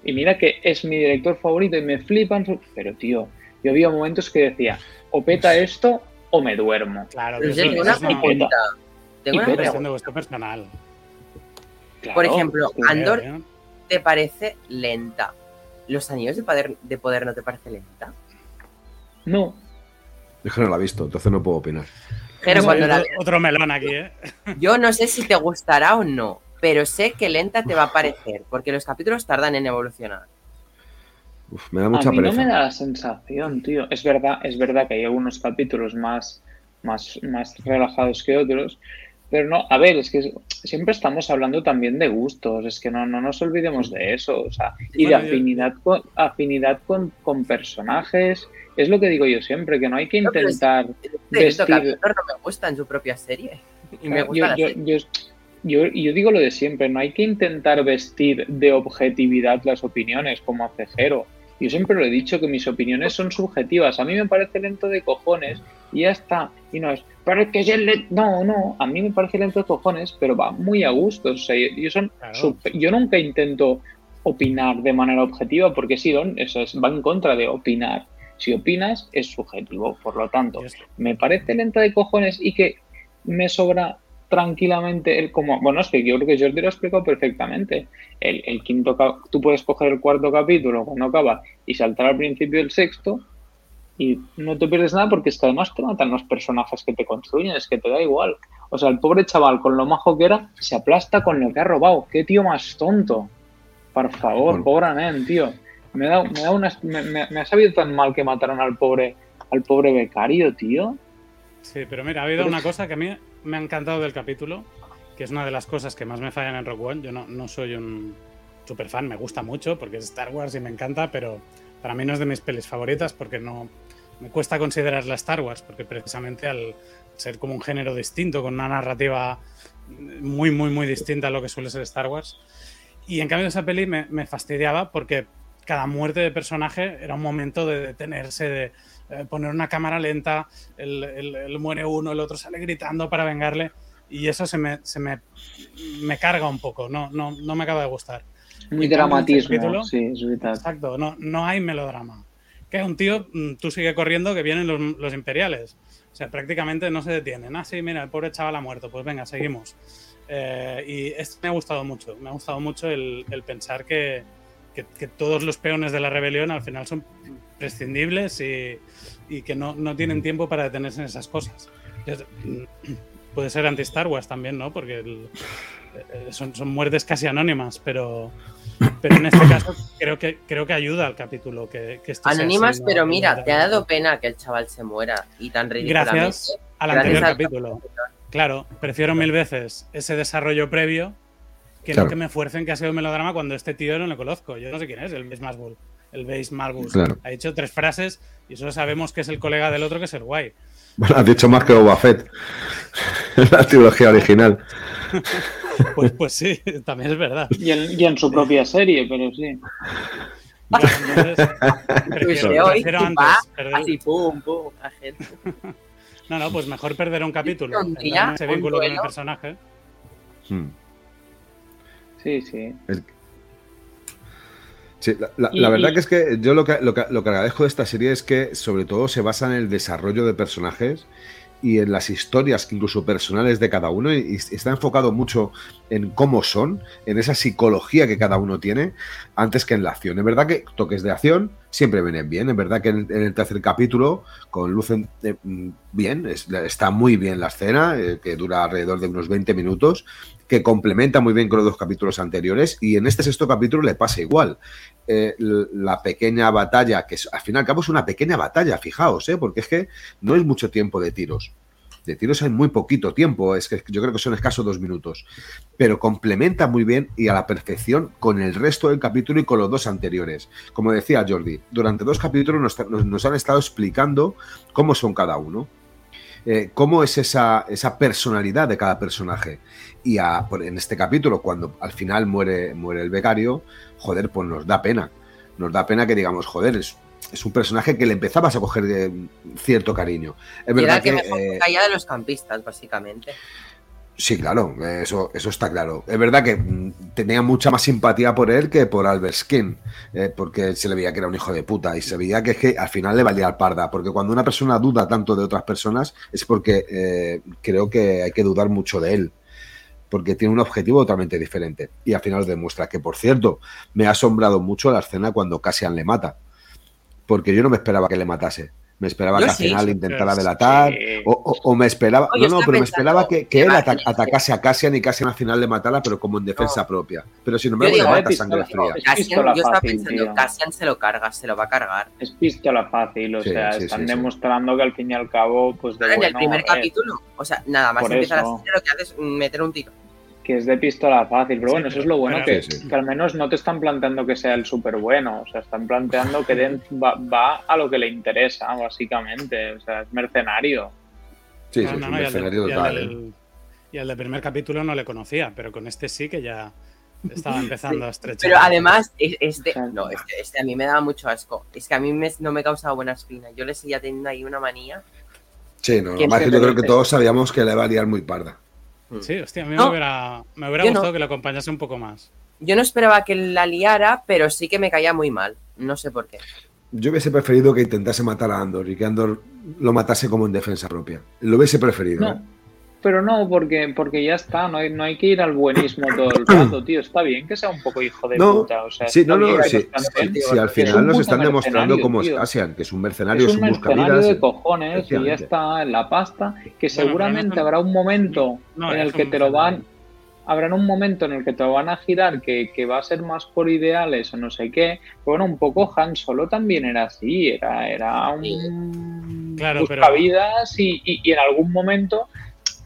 Y mira que es mi director favorito y me flipan. Pero tío, yo había momentos que decía, o peta esto o me duermo. Claro, Pero tengo una pregunta. Tengo Y una pregunta. de gusto personal. Claro, Por ejemplo, Andor ¿eh? te parece lenta. ¿Los anillos de poder, de poder no te parece lenta? No, Es que no la he visto, entonces no puedo opinar. Pero cuando la otro- Otro melón aquí, ¿eh? Yo no sé si te gustará o no, pero sé que lenta te va a parecer, porque los capítulos tardan en evolucionar. Uf, me da mucha a mí pereza. no me da la sensación, tío. Es verdad, es verdad que hay algunos capítulos más, más, más relajados que otros, pero no, a ver, es que siempre estamos hablando también de gustos, es que no, no nos olvidemos de eso, o sea, y de afinidad con, afinidad con, con personajes, es lo que digo yo siempre, que no hay que No, pero es- intentar Este Vestir- capítulo no me gusta en su propia serie. Y me gusta yo, la yo- serie. yo- yo- yo digo lo de siempre, no hay que intentar vestir de objetividad las opiniones como hace Jero. Yo siempre lo he dicho que mis opiniones son subjetivas. A mí me parece lento de cojones y ya está. Y no es, pero es que es el le-". No, no, a mí me parece lento de cojones, pero va muy a gusto. O sea, yo, yo son Claro. sub- yo nunca intento opinar de manera objetiva porque sí, Don, eso es, va en contra de opinar. Si opinas, es subjetivo. Por lo tanto, me parece lenta de cojones y que me sobra tranquilamente el como bueno es que yo creo que Jordi lo ha explicado perfectamente. El, el quinto tú puedes coger el cuarto capítulo cuando acaba y saltar al principio del sexto y no te pierdes nada porque es que además te matan los personajes que te construyen es que te da igual. O sea el pobre chaval con lo majo que era se aplasta con lo que ha robado. Qué tío más tonto. Por favor Bueno. pobre nen tío. Me da, me da una me, me- me ha sabido tan mal que mataron al pobre al pobre becario tío. Sí, pero mira, ha habido una cosa que a mí me ha encantado del capítulo, que es una de las cosas que más me fallan en Rock One. Yo no, soy un super fan, me gusta mucho porque es Star Wars y me encanta, pero para mí no es de mis pelis favoritas porque no me cuesta considerarla Star Wars, porque precisamente al ser como un género distinto, con una narrativa muy, muy, muy distinta a lo que suele ser Star Wars. Y en cambio esa peli me fastidiaba porque cada muerte de personaje era un momento de detenerse, de eh, poner una cámara lenta, el, el- el muere uno, el otro sale gritando para vengarle, y eso se me, se me, me carga un poco, no, no, no me acaba de gustar. muy dramatismo capítulo- sí es vital Exacto, no, no hay melodrama. Que un tío, mm, tú sigue corriendo que vienen los, los imperiales. O sea, prácticamente no se detienen. Ah, sí, mira, el pobre chaval ha muerto. Pues venga, seguimos. Eh, y esto me ha gustado mucho. Me ha gustado mucho el, el pensar que, que- que todos los peones de la rebelión al final son prescindibles y, y que no, no tienen tiempo para detenerse en esas cosas. Es- Puede ser anti-Star Wars también, ¿no? Porque el- eh, son, son muertes casi anónimas, pero, pero en este caso creo que, creo que ayuda al capítulo. Que, que esto sea Anónimas, ¿no? pero mira, te ha dado pena que el chaval se muera y tan ridículamente. Gracias. al Gracias anterior al capítulo. Claro, prefiero mil veces ese desarrollo previo que Claro. no que me fuercen que ha sido un melodrama cuando este tío no le conozco. Yo no sé quién es, el Base Malbus. El Base Malbus. Claro. Ha dicho tres frases y solo sabemos que es el colega del otro que es el guay. Bueno, has dicho más que Boba Fett. la trilogía original. Pues, pues sí, también es verdad. Y en, y en su propia serie, pero sí. Entonces, prefiero, Pues hoy, prefiero antes perder- Así, pum, pum, la gente. No, no, pues mejor perder un capítulo. ese un vínculo con el personaje. Hmm. Sí, sí. Sí, la, la- Y- la verdad y- que es que yo lo que, lo, que, lo que agradezco de esta serie es que sobre todo se basa en el desarrollo de personajes y en las historias incluso personales de cada uno y, está enfocado mucho en cómo son, en esa psicología que cada uno tiene, antes que en la acción. Es verdad que toques de acción siempre vienen bien, es verdad que en, el tercer capítulo, con Lucen eh, mm, bien, es- está muy bien la escena, eh, que dura alrededor de unos 20 minutos, que complementa muy bien con los dos capítulos anteriores y en este sexto capítulo le pasa igual. Eh, la pequeña batalla, que al fin y al cabo es una pequeña batalla, fijaos, ¿eh? porque es que no es mucho tiempo de tiros. De tiros hay muy poquito tiempo, es que yo creo que son escasos dos minutos, pero complementa muy bien y a la perfección con el resto del capítulo y con los dos anteriores. Como decía Jordi, durante dos capítulos nos- nos han estado explicando cómo son cada uno, eh, cómo es esa, esa personalidad de cada personaje. Y a- en este capítulo, cuando al final muere, muere el becario, joder, pues nos da pena. Nos da pena que digamos, joder, es, es un personaje que le empezabas a coger eh, cierto cariño. Es era verdad el que, que, mejor eh, caía de los campistas, básicamente. Sí, claro, eso, eso está claro. Es verdad que mm, tenía mucha más simpatía por él que por Albert Skin, eh, porque se le veía que era un hijo de puta y se veía que, es que al final le valía al parda, porque cuando una persona duda tanto de otras personas es porque eh, creo que hay que dudar mucho de él, porque tiene un objetivo totalmente diferente. Y al final demuestra que, por cierto, me ha asombrado mucho la escena cuando Cassian le mata, porque yo no me esperaba que le matase. Me esperaba Yo que al sí, final sí, intentara sí. delatar, Sí. o, o- o me esperaba. No, no, pero me esperaba que, que que él a atacase a Cassian y Cassian al final le matara, pero como en defensa propia. Pero sin embargo, digo, le eh, mata pistola, sangre fría. Cassian, yo estaba fácil, pensando, tío. Cassian se lo carga, se lo va a cargar. Es pistola fácil, o Sí, sea, sí, están sí, sí. demostrando que al fin y al cabo, pues de en el bueno, primer a ver, capítulo, o sea, nada más Por empieza la eso. serie, lo que hace es meter un tiro. Que es de pistola fácil, pero bueno, eso es lo bueno que, Sí, sí. que al menos no te están planteando que sea el súper bueno, o sea, están planteando que Den va, va a lo que le interesa, básicamente, o sea, es mercenario. Sí, sí, No, es no, un no, y al mercenario del- y al total. ¿eh? del- Y al del primer capítulo no le conocía, pero con este sí que ya estaba empezando a estrechar. Pero además, es- este, no, este, este a mí me daba mucho asco. Es que a mí me- no me causaba buena espina. Yo le seguía teniendo ahí una manía. Sí, no, ¿Quién además se que yo creo que todos sabíamos que le va a liar muy parda. Sí, hostia, a mí No. me hubiera, me hubiera Yo no. gustado que lo acompañase un poco más. Yo no esperaba que la liara, pero sí que me caía muy mal. No sé por qué. Yo hubiese preferido que intentase matar a Andor y que Andor lo matase como en defensa propia. Lo hubiese preferido. No, ¿eh? Pero no, porque, porque ya está, no hay, no hay que ir al buenismo todo el rato, tío, está bien que sea un poco hijo de No, puta, o sea, Sí, no, no, sí, sí, tío, sí, al final un nos están demostrando mercenario, cómo es tío. Cassian, que es un mercenario, Es es un un mercenario buscavidas. de cojones y ya está en la pasta, que seguramente no- habrá un momento No, en el que un te lo van, mercenario. habrá un momento en el que te lo van a girar que, que va a ser más por ideales o no sé qué. Pero bueno, un poco Han Solo también era así, era, era un Claro, pero- buscavidas y, y- y en algún momento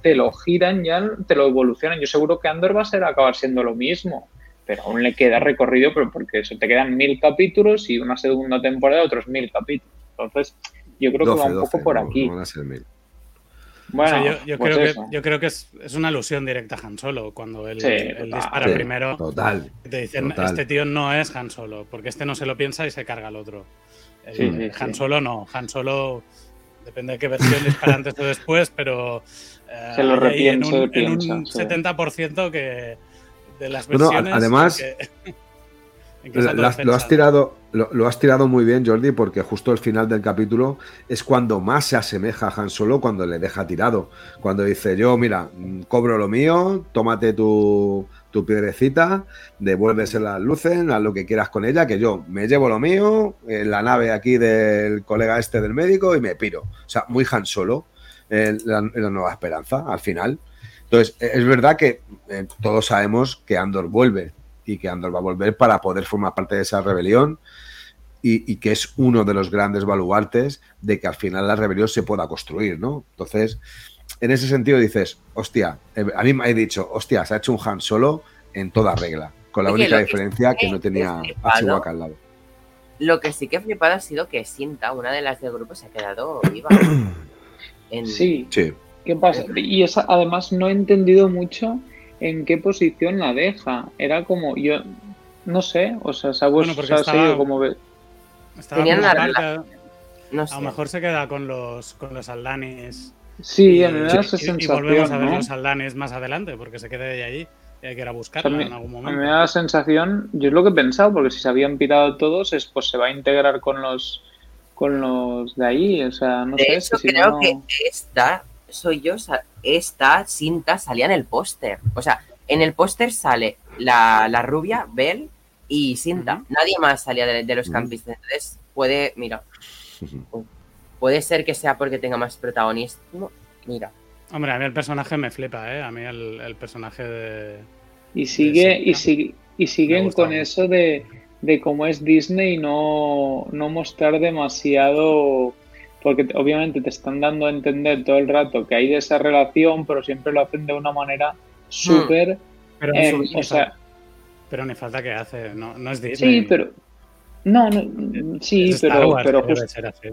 te lo giran ya, te lo evolucionan. Yo seguro que Andor va a ser acabar siendo lo mismo. Pero aún le queda recorrido, pero porque eso te quedan mil capítulos y una segunda temporada otros mil capítulos. Entonces, yo creo que va 12, un 12, poco por no, aquí. no van a ser mil. Bueno, O sea, yo, yo pues creo que, yo creo que es, es una alusión directa a Han Solo. Cuando él, Sí, él total. dispara Sí, primero, Total. te dicen, total. este tío no es Han Solo, porque este no se lo piensa y se carga al otro. El- Sí, sí, Han sí. Solo no. Han Solo, depende de qué versión dispara antes o después, pero Se lo ahí en un, en piensa, un sí. 70% que de las Bueno, versiones. además, que- en que es Lo, has- lo has autodefensa. tirado, lo, lo has tirado muy bien, Jordi, porque justo el final del capítulo es cuando más se asemeja a Han Solo cuando le deja tirado. Cuando dice, yo, mira, mm, cobro lo mío, tómate tu, tu piedrecita, devuélvesela a Lucen, haz lo que quieras con ella, que yo me llevo lo mío, en la nave aquí del colega este del médico y me piro. O sea, muy Han Solo, en la, la nueva esperanza, al final. Entonces, e- es verdad que eh, todos sabemos que Andor vuelve y que Andor va a volver para poder formar parte de esa rebelión y, y que es uno de los grandes baluartes de que al final la rebelión se pueda construir, ¿no? Entonces, en ese sentido dices, hostia, eh, a mí me he dicho, hostia, se ha hecho un Han Solo en toda regla, con la Oye, única diferencia que que no tenía he a flipado- Chewbacca al lado. Lo que sí que he flipado ha sido que Sinta, una de las del grupo, se ha quedado viva. En- Sí, Sí. ¿qué pasa? Y esa, además no he entendido mucho en qué posición la deja. Era como, yo, no sé, o sea, se ha, Bueno, como... Tenían relación. No sé. A lo mejor se queda con los, con los Aldanis. Sí, y, me da esa y- y sensación, volvemos a ver ¿no? los Aldanis más adelante, porque se quede ella allí y hay que ir a O sea, buscarla en algún a mí momento. me da la sensación, yo es lo que he pensado, porque si se habían pirado todos, es pues se va a integrar con los con los de ahí, o sea, no de sé, hecho, si creo no... que esta, soy yo, esta cinta salía en el póster. O sea, en el póster sale la, la rubia, Belle y Cinta. Nadie más salía de, de los Ujú. campistas. Entonces, puede, mira, puede ser que sea porque tenga más protagonismo. Mira, Hombre, a mí el personaje me flipa, ¿eh? A mí el, el personaje de... Y sigue, y, sigue, y siguen con mucho. eso de, de cómo es Disney no, no mostrar demasiado, porque te- obviamente te están dando a entender todo el rato que hay de esa relación, pero siempre lo hacen de una manera súper... Pero, eh, ni- o sea, pero ni falta que hace, no, no es Disney. sí, pero... No, no, sí, Es pero, Wars, pero debe justo... ser así.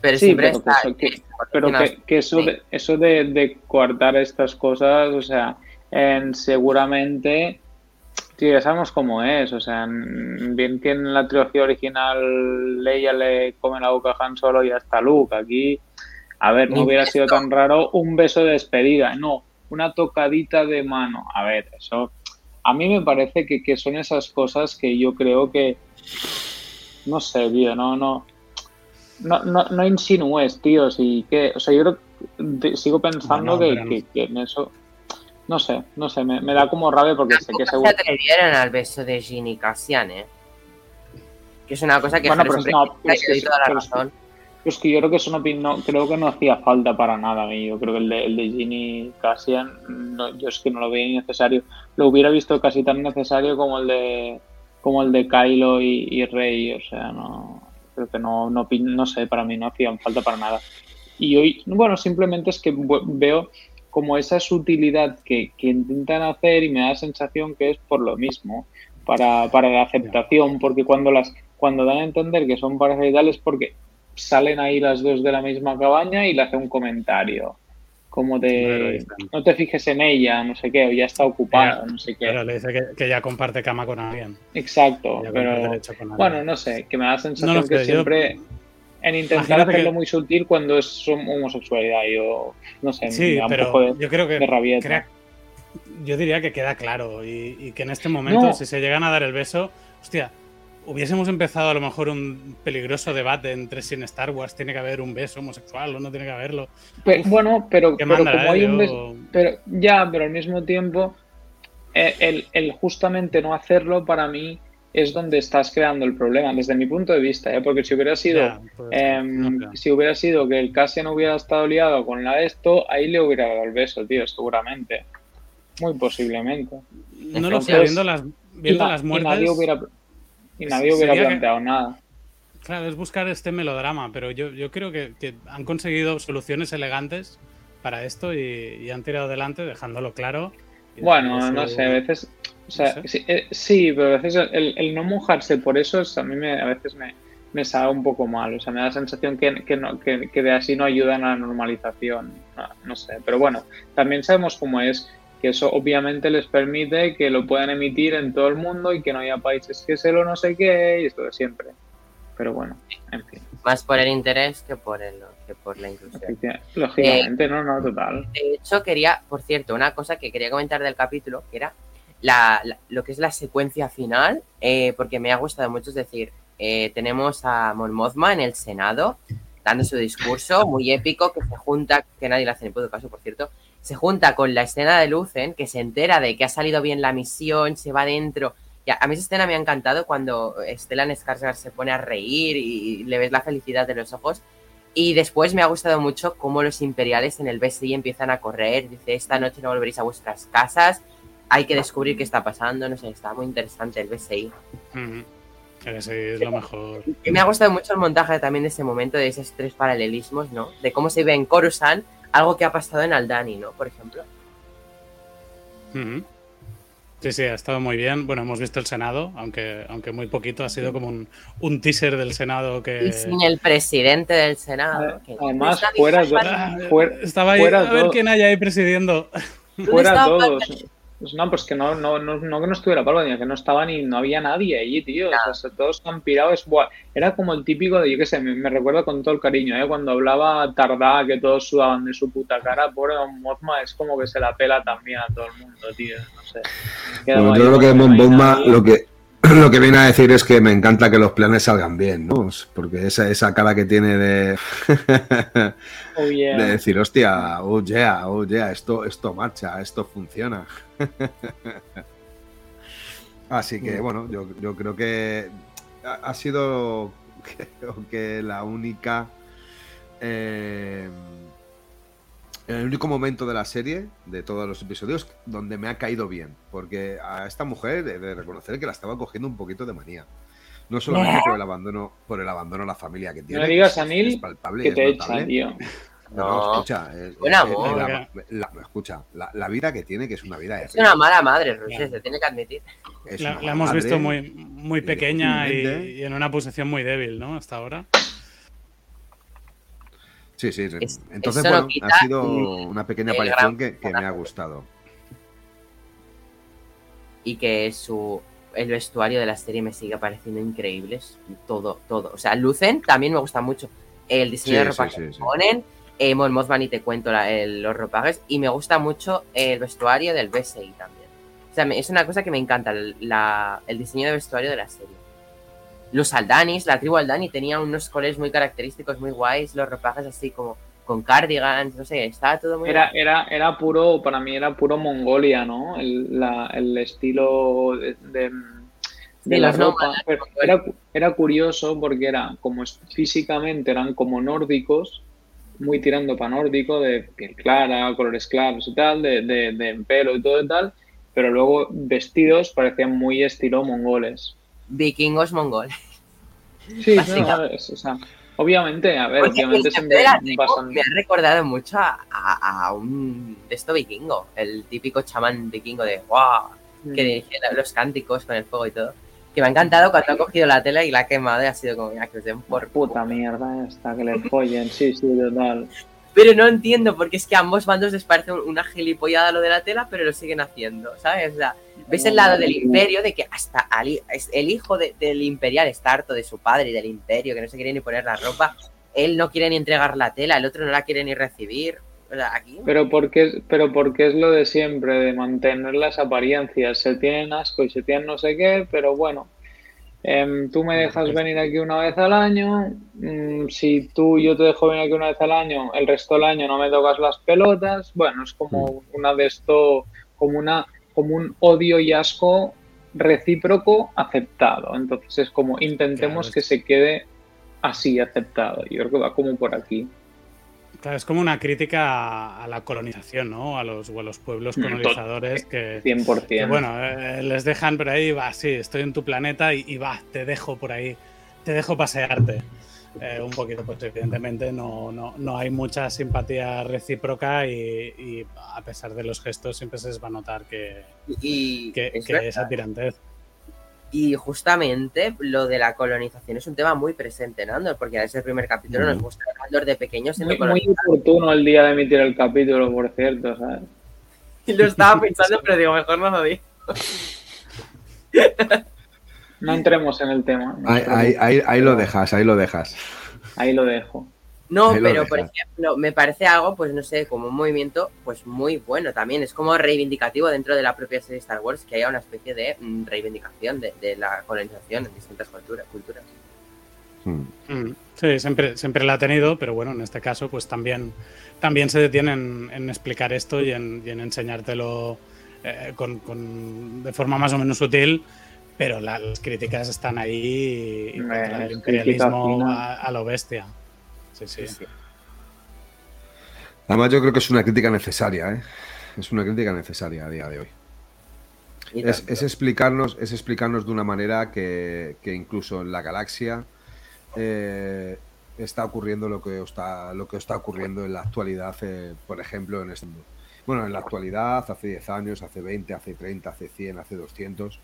pero Sí, siempre pero está. que eso- que- está Pero que, que eso, Sí. de, eso de, de coartar estas cosas, o sea, en- seguramente, tío, ya sabemos cómo es, o sea, en- bien que en la trilogía original Leia le come la boca a Han Solo y hasta Luke, aquí, a ver, no hubiera sido tan raro un beso de despedida, no, una tocadita de mano, a ver, eso, a mí me parece que, que son esas cosas que yo creo que, no sé, tío, no, no, no, no, no insinúes, tío, si que, o sea, yo creo, de- sigo pensando Bueno, que- que en eso, no sé, no sé, me, me da como rabia porque sé que seguro... se atrevieron al beso de Ginny Cassian, ¿eh? Que es una cosa que Bueno, pero Ford no, le es que toda la pero es que- razón. Que yo creo que eso no, no- creo que no hacía falta para nada a mí. Yo creo que el de, el de Ginny Cassian, no, yo es que no lo veía necesario. Lo hubiera visto casi tan necesario como el de como el de Kylo y, y Rey. O sea, no creo que no, no, no sé, para mí no hacían falta para nada. Y hoy, bueno, simplemente es que veo como esa sutilidad que, que intentan hacer y me da la sensación que es por lo mismo, para, para la aceptación, porque cuando las cuando dan a entender que son pareja es porque salen ahí las dos de la misma cabaña y le hace un comentario. Como de no te fijes en ella, no sé qué, o ya está ocupada, no sé qué. Pero le dice que, que ya comparte cama con alguien. Exacto, pero derecho con alguien. bueno, no sé, que me da la sensación No que yo- siempre en intentar Imagínate hacerlo que- muy sutil cuando es homosexualidad, yo no sé, Sí, me da un pero poco de, yo creo que de rabieta. crea- yo diría que queda claro y, y que en este momento, No. si se llegan a dar el beso, hostia, hubiésemos empezado a lo mejor un peligroso debate entre si en Star Wars tiene que haber un beso homosexual o no tiene que haberlo. Uf, bueno, pero, pero como hay un beso- pero ya, pero al mismo tiempo eh, el, el justamente no hacerlo para mí es donde estás creando el problema, desde mi punto de vista, ¿eh? porque si hubiera sido pues, em, si hubiera sido que el Cassian hubiera estado liado con la de esto, ahí le hubiera dado el beso, tío, seguramente. Muy posiblemente. no lo sé, viendo las, viendo y, las y muertes. nadie hubiera, y nadie hubiera que- planteado nada. Claro, es buscar este melodrama, pero yo, yo creo que, que han conseguido soluciones elegantes para esto y, y han tirado adelante dejándolo claro. Y Bueno, no sé, a veces, o sea, sé. sí, eh, sí, pero a veces el, el no mojarse por eso es- a mí me, a veces me, me sabe un poco mal, o sea, me da la sensación que, que, no, que, que de así no ayudan a la normalización, no, no sé, pero bueno, también sabemos cómo es, que eso obviamente les permite que lo puedan emitir en todo el mundo y que no haya países que se lo no sé qué y esto de siempre. Pero bueno, en fin, Más por el interés que por, el, que por la inclusión. lógicamente, no, no, total. De hecho, quería, por cierto, una cosa que quería comentar del capítulo, que era la, lo que es la secuencia final, eh, porque me ha gustado mucho, es decir, eh, tenemos a Mon en el Senado dando su discurso muy épico, que se junta, que nadie le hace ni puto caso, por cierto, se junta con la escena de Lucen, que se entera de que ha salido bien la misión, se va dentro. Y a, a mí esa escena me ha encantado cuando Stellan Skarsgård se pone a reír y le ves la felicidad de los ojos. Y después me ha gustado mucho cómo los imperiales en el BSI empiezan a correr. Dice, esta noche no volveréis a vuestras casas. Hay que descubrir qué está pasando. No sé, está muy interesante el BSI. Eh, sí, es lo mejor. Y me ha gustado mucho el montaje también de ese momento, de esos tres paralelismos, ¿no? De cómo se ve en Coruscant algo que ha pasado en Aldani, ¿no? Por ejemplo. Ujú. Sí, sí, ha estado muy bien. Bueno, hemos visto el Senado, aunque, aunque muy poquito. Ha sido como un, un teaser del Senado que. Y sin el presidente del Senado. que- Además, ¿Dónde fuera Ah, fuera- Estaba ahí, fuera a ver todo. quién hay ahí presidiendo. fuera todos. Pues no, pues que no, no, no, no que no estuviera Palpatine, que no estaba ni, no había nadie allí, tío. O sea, todos han pirado. Es, buah, era como el típico de, yo qué sé, me, me recuerdo con todo el cariño, ¿eh? Cuando hablaba Tardá, que todos sudaban de su puta cara, pobre Don es como que se la pela también a todo el mundo, tío. No sé. Bueno, creo que nadie. lo que, lo que viene a decir es que me encanta que los planes salgan bien, ¿no? Porque esa, esa cara que tiene de, Oh, yeah. de decir, hostia, oh yeah, oh yeah, esto, esto marcha, esto funciona. Así que bueno, yo, yo creo que ha, ha sido creo que la única eh, el único momento de la serie, de todos los episodios, donde me ha caído bien. Porque a esta mujer he de reconocer que la estaba cogiendo un poquito de manía. No solamente por el abandono, por el abandono a la familia que tiene. le digas es- a Neil es palpable Que te echan, tío. No, No. escucha, es- Buen es- amor. la, la- escucha, la, la vida que tiene, que es una vida Es una mala madre, Roger, se tiene que admitir. La, hemos visto muy, muy pequeña y en una posición muy débil, ¿no? Hasta ahora. Sí, sí. Es- Entonces, bueno, ha sido una pequeña aparición que, que me ha gustado. Y que su el vestuario de la serie me sigue pareciendo increíble. es Todo, todo. O sea, Lucen también me gusta mucho. El diseño Sí, de ropa sí, que sí, sí. ponen. Eh, Mon Mothman y te cuento la- el- los ropajes. Y me gusta mucho el vestuario del BSI también. O sea, me- es una cosa que me encanta, el, la- el diseño de vestuario de la serie. Los Aldanis, la tribu Aldani tenía unos colores muy característicos, muy guays, los ropajes así como con cardigans, no sé, estaba todo muy Era, era, era puro, para mí era puro Mongolia, ¿no? El, la- el estilo de, de, de la ropa. nómadas, Pero era, era curioso porque era como físicamente eran como nórdicos, muy tirando para nórdico, de piel clara, colores claros y tal, de, de, de pelo y todo y tal, pero luego vestidos parecían muy estilo mongoles. vikingos mongoles. Sí, no, o sea, obviamente, a ver, Oye, obviamente siempre pasan... me ha recordado mucho a, a- a un de esto vikingo, el típico chamán vikingo de wow, que dirige los cánticos con el fuego y todo. Que me ha encantado cuando ha cogido la tela y la ha quemado y ha sido como, mira, que os den por puta mierda, esta que le follen, sí, sí, total. Pero no entiendo, porque es que a ambos bandos les parece un- una gilipollada lo de la tela, pero lo siguen haciendo, ¿sabes? O sea, ves el lado del imperio de que hasta el hijo de- del imperial está harto de su padre y del imperio, que no se quiere ni poner la ropa. Él no quiere ni entregar la tela, el otro no la quiere ni recibir. Aquí. Pero porque, pero porque es lo de siempre, de mantener las apariencias. Se tienen asco y se tienen no sé qué, pero bueno. Em, tú me dejas venir aquí una vez al año. mm, si tú yo te dejo venir aquí una vez al año, el resto del año no me tocas las pelotas. Bueno, es como una de esto, como una, como un odio y asco recíproco aceptado. Entonces es como intentemos Claro, es- que se quede así aceptado. Yo creo que va como por aquí. Claro, es como una crítica a, la colonización, ¿no? A los, o a los pueblos Mm, colonizadores que, 100%. que, bueno, eh, les dejan por ahí, va, sí, estoy en tu planeta y, y va, te dejo por ahí, te dejo pasearte. Eh, un poquito, pues evidentemente no, no, no hay mucha simpatía recíproca y, y a pesar de los gestos siempre se les va a notar que, Y, que, es que esa tirantez. Y justamente lo de la colonización es un tema muy presente en Andor, porque en ese primer capítulo nos muestra a Andor de pequeño siendo Muy, muy oportuno el día de emitir el capítulo, por cierto, ¿sabes? Y lo estaba pensando, pero digo, mejor no lo digo. No entremos en el tema. no Ahí, ahí- ahí- ahí lo dejas, ahí lo dejas. Ahí lo dejo. No, lo pero por ejemplo, me parece algo, pues no sé, como un movimiento, pues muy bueno también. Es como reivindicativo dentro de la propia serie Star Wars que haya una especie de mm, reivindicación de, de la colonización en distintas culturas. culturas. Mm. Mm, Sí, siempre, siempre la ha tenido, pero bueno, en este caso, pues también, también se detienen en explicar esto y en, y en enseñártelo eh, con, con- de forma más o menos sutil, pero la- las críticas están ahí contra el imperialismo a, a lo bestia. Sí, sí. Además, yo creo que es una crítica necesaria, ¿eh? Es una crítica necesaria a día de hoy. Es, explicarnos, es explicarnos de una manera que, que incluso en la galaxia eh, está ocurriendo lo que está, lo que está ocurriendo en la actualidad, eh, por ejemplo, en este mundo. Bueno, en la actualidad, hace 10 años, hace 20, hace 30, hace 100, hace 200.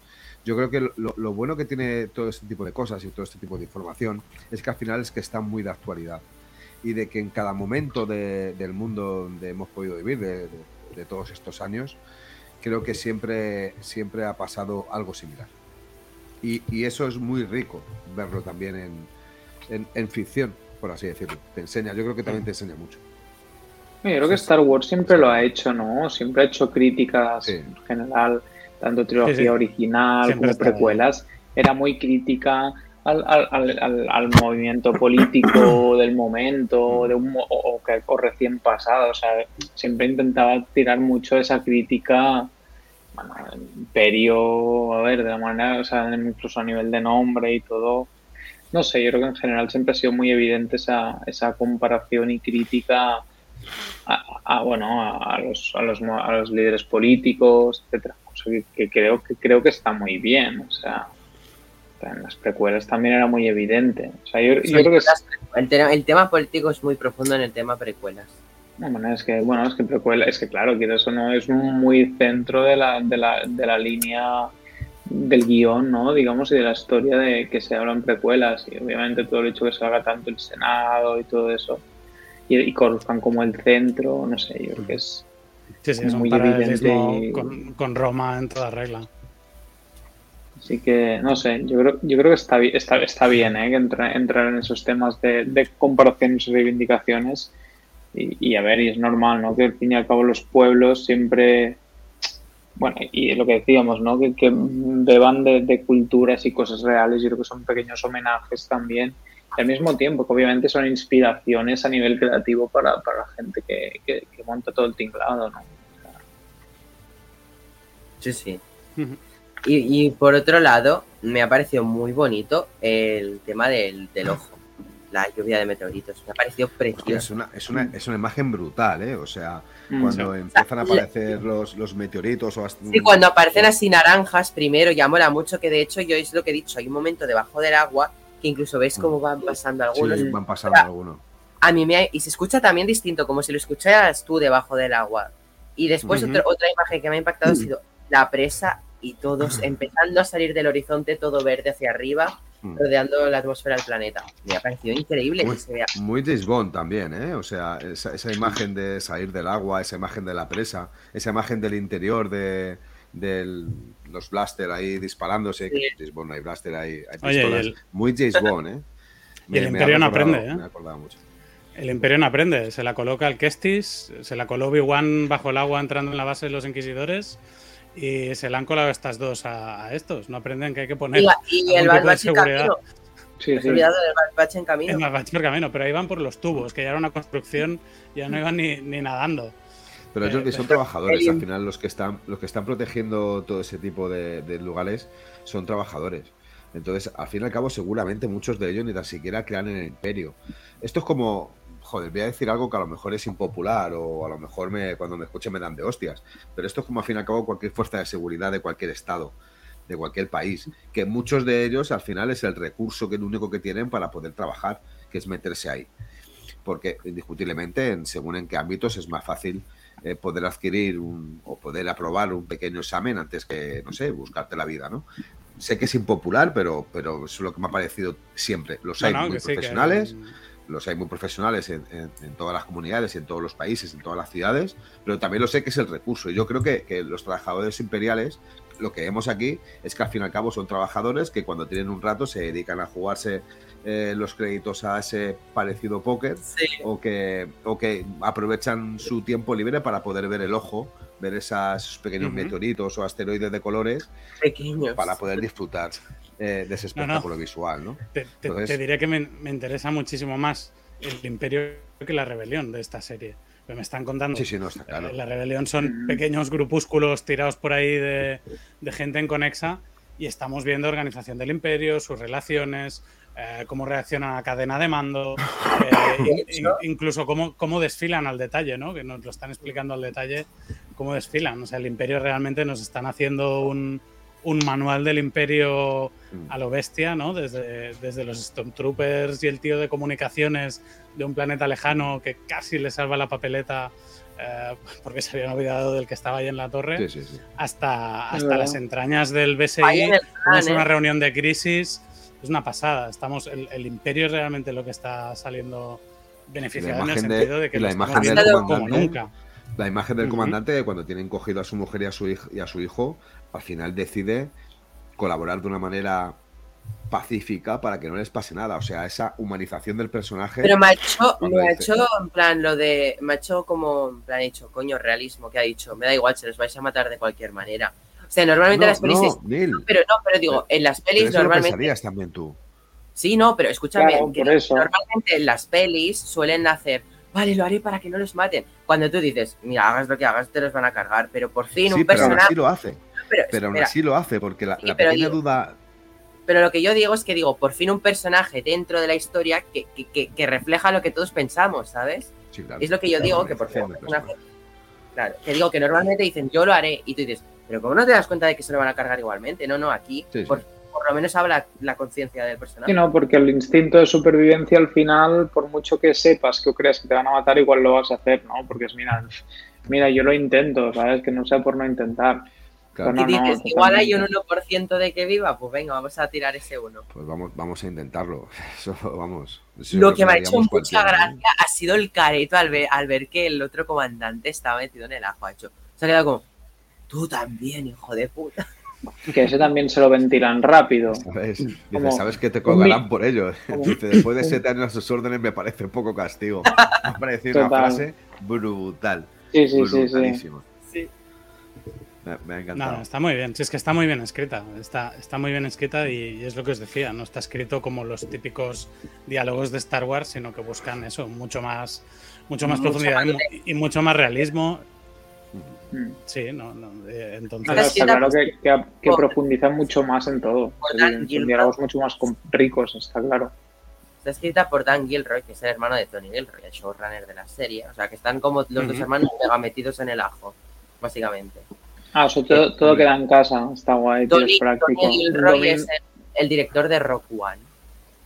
Yo creo que lo, lo bueno que tiene todo este tipo de cosas y todo este tipo de información es que al final es que está muy de actualidad y de que en cada momento de- del mundo donde hemos podido vivir, de, de- de todos estos años, creo que siempre, siempre ha pasado algo similar. Y, y eso es muy rico verlo también en, en- en ficción, por así decirlo. Te enseña, yo creo que también te enseña mucho. Yo creo que Star Wars siempre lo ha hecho, ¿no? Siempre ha hecho críticas Sí. en general, tanto trilogía Sí, sí. original Siempre como precuelas. Era muy crítica al, al- al- al- movimiento político del momento de un, o, o que, o recién pasado. O sea, siempre intentaba tirar mucho esa crítica bueno, al imperio, a ver, de la manera, o sea, incluso a nivel de nombre y todo. No sé, yo creo que en general siempre ha sido muy evidente esa, esa comparación y crítica a, a- bueno, a, a los, a, los, a los líderes políticos, etcétera. Que, que creo que creo que está muy bien. O sea, en las precuelas también era muy evidente. O sea, yo, yo creo que es, el, te- el tema político es muy profundo en el tema precuelas. no, bueno, es que bueno, es que precuela, es que claro, que eso no es muy centro de la, de la, de la línea del guion, ¿no? Digamos, y de la historia de que se habla en precuelas. Y obviamente todo el hecho que se haga tanto el Senado y todo eso. Y, y Coruscant como el centro, no sé, yo creo que es, Sí, sí, es Muy evidente y- con, con Roma en toda regla. Así que, no sé, yo creo, yo creo que está, está, está bien ¿eh? que entra- entrar en esos temas de, de comparaciones y reivindicaciones. Y, y a ver, y es normal, ¿no? Que al fin y al cabo los pueblos siempre, bueno, y lo que decíamos, ¿no? Que, que beban de, de culturas y cosas reales, yo creo que son pequeños homenajes también. Y al mismo tiempo, que obviamente son inspiraciones a nivel creativo para, para la gente que, que, que monta todo el tinglado, ¿no? Sí, sí. Y, y por otro lado, me ha parecido muy bonito el tema del, del ojo, la lluvia de meteoritos. Me ha parecido precioso. es, una, es, una, es una imagen brutal, ¿eh? O sea, Mm. cuando empiezan a aparecer los, los meteoritos o hasta- Sí, cuando aparecen así naranjas primero, ya mola mucho, que de hecho yo es lo que he dicho, hay un momento debajo del agua que incluso ves cómo van pasando Sí, algunos. van pasando algunos. A mí me y se escucha también distinto, como si lo escucharas tú debajo del agua. Y después Ujú. otra, otra imagen que me ha impactado ha sido la presa y todos empezando a salir del horizonte todo verde hacia arriba, Mm. rodeando la atmósfera del planeta. Me ha parecido increíble Muy, que se vea. muy James Bond también, ¿eh? O sea, esa, esa imagen de salir del agua, esa imagen de la presa, esa imagen del interior de del- los blaster ahí disparándose. Sí. James Bond, hay blaster, hay, hay Oye, y pistolas. el- Muy James Bond, ¿eh? Y el ha Imperio no recordado- aprende, ¿eh? Me ha acordado mucho. El Imperio no aprende, se la coloca al Kestis, se la coló Obi-Wan bajo el agua entrando en la base de los Inquisidores y se la han colado estas dos a, a estos. No aprenden que hay que poner Y, y el Batch en camino. Sí, Me sí. del Batch en camino, pero ahí van por los tubos, que ya era una construcción, ya no iban ni, ni nadando. Pero Eh, Jordi, son eh, trabajadores. Al final, los que están, los que están protegiendo todo ese tipo de, de lugares son trabajadores. Entonces, al fin y al cabo, seguramente muchos de ellos ni tan siquiera crean en el imperio. Esto es como, joder, voy a decir algo que a lo mejor es impopular o a lo mejor me, cuando me escuchen me dan de hostias. Pero esto es como, al fin y al cabo, cualquier fuerza de seguridad de cualquier estado, de cualquier país. Que muchos de ellos, al final, es el recurso que el único que tienen para poder trabajar, que es meterse ahí. Porque, indiscutiblemente, en, según en qué ámbitos es más fácil eh, poder adquirir un, o poder aprobar un pequeño examen antes que, no sé, buscarte la vida, ¿no? Sé que es impopular, pero, pero es lo que me ha parecido siempre. Los hay no, muy que sí, que- profesionales, los hay muy profesionales en, en- en todas las comunidades, en todos los países, en todas las ciudades, pero también lo sé que es el recurso. Y yo creo que, que los trabajadores imperiales, lo que vemos aquí es que al fin y al cabo son trabajadores que cuando tienen un rato se dedican a jugarse eh, los créditos a ese parecido póker Sí. o que, o que aprovechan su tiempo libre para poder ver el ojo, ver esas- esos pequeños meteoritos o asteroides de colores Pequeños. para poder disfrutar eh, de ese No, no. espectáculo visual, ¿no? Te, te- Entonces- te diré que me, me interesa muchísimo más el Imperio que la rebelión de esta serie. Me están contando. Sí, sí, no, está claro. Eh, La rebelión son Mm. pequeños grupúsculos tirados por ahí de, de gente en conexa y estamos viendo organización del imperio, sus relaciones, eh, cómo reaccionan a la cadena de mando, eh, in- in- incluso cómo, cómo desfilan al detalle, ¿no? Que nos lo están explicando al detalle, cómo desfilan. O sea, el imperio realmente nos están haciendo un, un manual del imperio a lo bestia, ¿no? Desde, desde los Stormtroopers y el tío de comunicaciones de un planeta lejano que casi le salva la papeleta eh, porque se habían olvidado del que estaba ahí en la torre, Sí, sí, sí. hasta, hasta las entrañas del BSI. Plan, Es una ¿eh? reunión de crisis, es una pasada. Estamos, el, el imperio es realmente lo que está saliendo beneficiado en el de- sentido de, que la imagen del como nunca. La imagen del comandante cuando tienen cogido a su mujer y a su, hijo, y a su hijo, al final decide colaborar de una manera pacífica para que no les pase nada. O sea, esa humanización del personaje. Pero me ha hecho, me ha hecho en plan lo de. Me ha hecho como. En plan, he dicho, coño, realismo, que ha dicho. Me da igual, se los vais a matar de cualquier manera. O sea, normalmente no, las pelis. no, es- Neil, Pero no, pero digo, en las pero pelis eso lo normalmente. pensarías también tú. Sí, no, pero escúchame, Claro, que normalmente en las pelis suelen hacer, vale, lo haré para que no los maten. Cuando tú dices, mira, hagas lo que hagas, te los van a cargar, pero por fin Sí, un pero aún personaje. así lo hace. Pero, Pero aún así lo hace, porque la, Sí, la pequeña digo- duda. Pero lo que yo digo es que digo, por fin un personaje dentro de la historia que, que- que- que refleja lo que todos pensamos, ¿sabes? Sí, claro. Es lo que yo digo, que por fin un personaje. Claro, que digo que normalmente dicen, yo lo haré, y tú dices, pero ¿cómo no te das cuenta de que se lo van a cargar igualmente? No, no, aquí, Sí, sí. Por, por lo menos habla la conciencia del personaje. Sí, no, porque el instinto de supervivencia al final, por mucho que sepas que o creas que te van a matar, igual lo vas a hacer, ¿no? Porque es, mira, mira, yo lo intento, ¿sabes? Que no sea por no intentar. Claro. no, y dices, no, igual hay un totalmente. 1% de que viva, pues venga, vamos a tirar ese uno. Pues vamos, vamos a intentarlo. Eso, vamos. Eso Lo que me ha hecho mucha cualquiera, ¿eh? gracia ha sido el careto al ver, al ver que el otro comandante estaba metido en el ajo. Ha hecho, se ha quedado como, tú también, hijo de puta. Que ese también se lo ventilan rápido. ¿Sabes? Dice, Como- sabes que te colgarán por ello. como- Dice, después de siete años a sus órdenes me parece poco castigo. Me ha parecido una frase brutal. Sí, sí, sí, sí. Me, me ha No, encantado. no, está muy bien. Sí, es que está muy bien escrita. Está, está muy bien escrita y, y es lo que os decía. No está escrito como los típicos diálogos de Star Wars, sino que buscan eso, mucho más, mucho más Mucho profundidad y mu- y, mucho más realismo. Mm. Sí, no, no, eh, entonces. Pero está claro la- que, que, que profundizan mucho más en todo. Son diálogos mucho más ricos, está claro. Está escrita por Dan Gilroy, que es el hermano de Tony Gilroy, el showrunner de la serie. O sea, que están como los dos hermanos mega metidos en el ajo, básicamente. Ah, eso todo, todo queda en casa, está guay, tío, Tony, es práctico. Es el, el director de Rock One.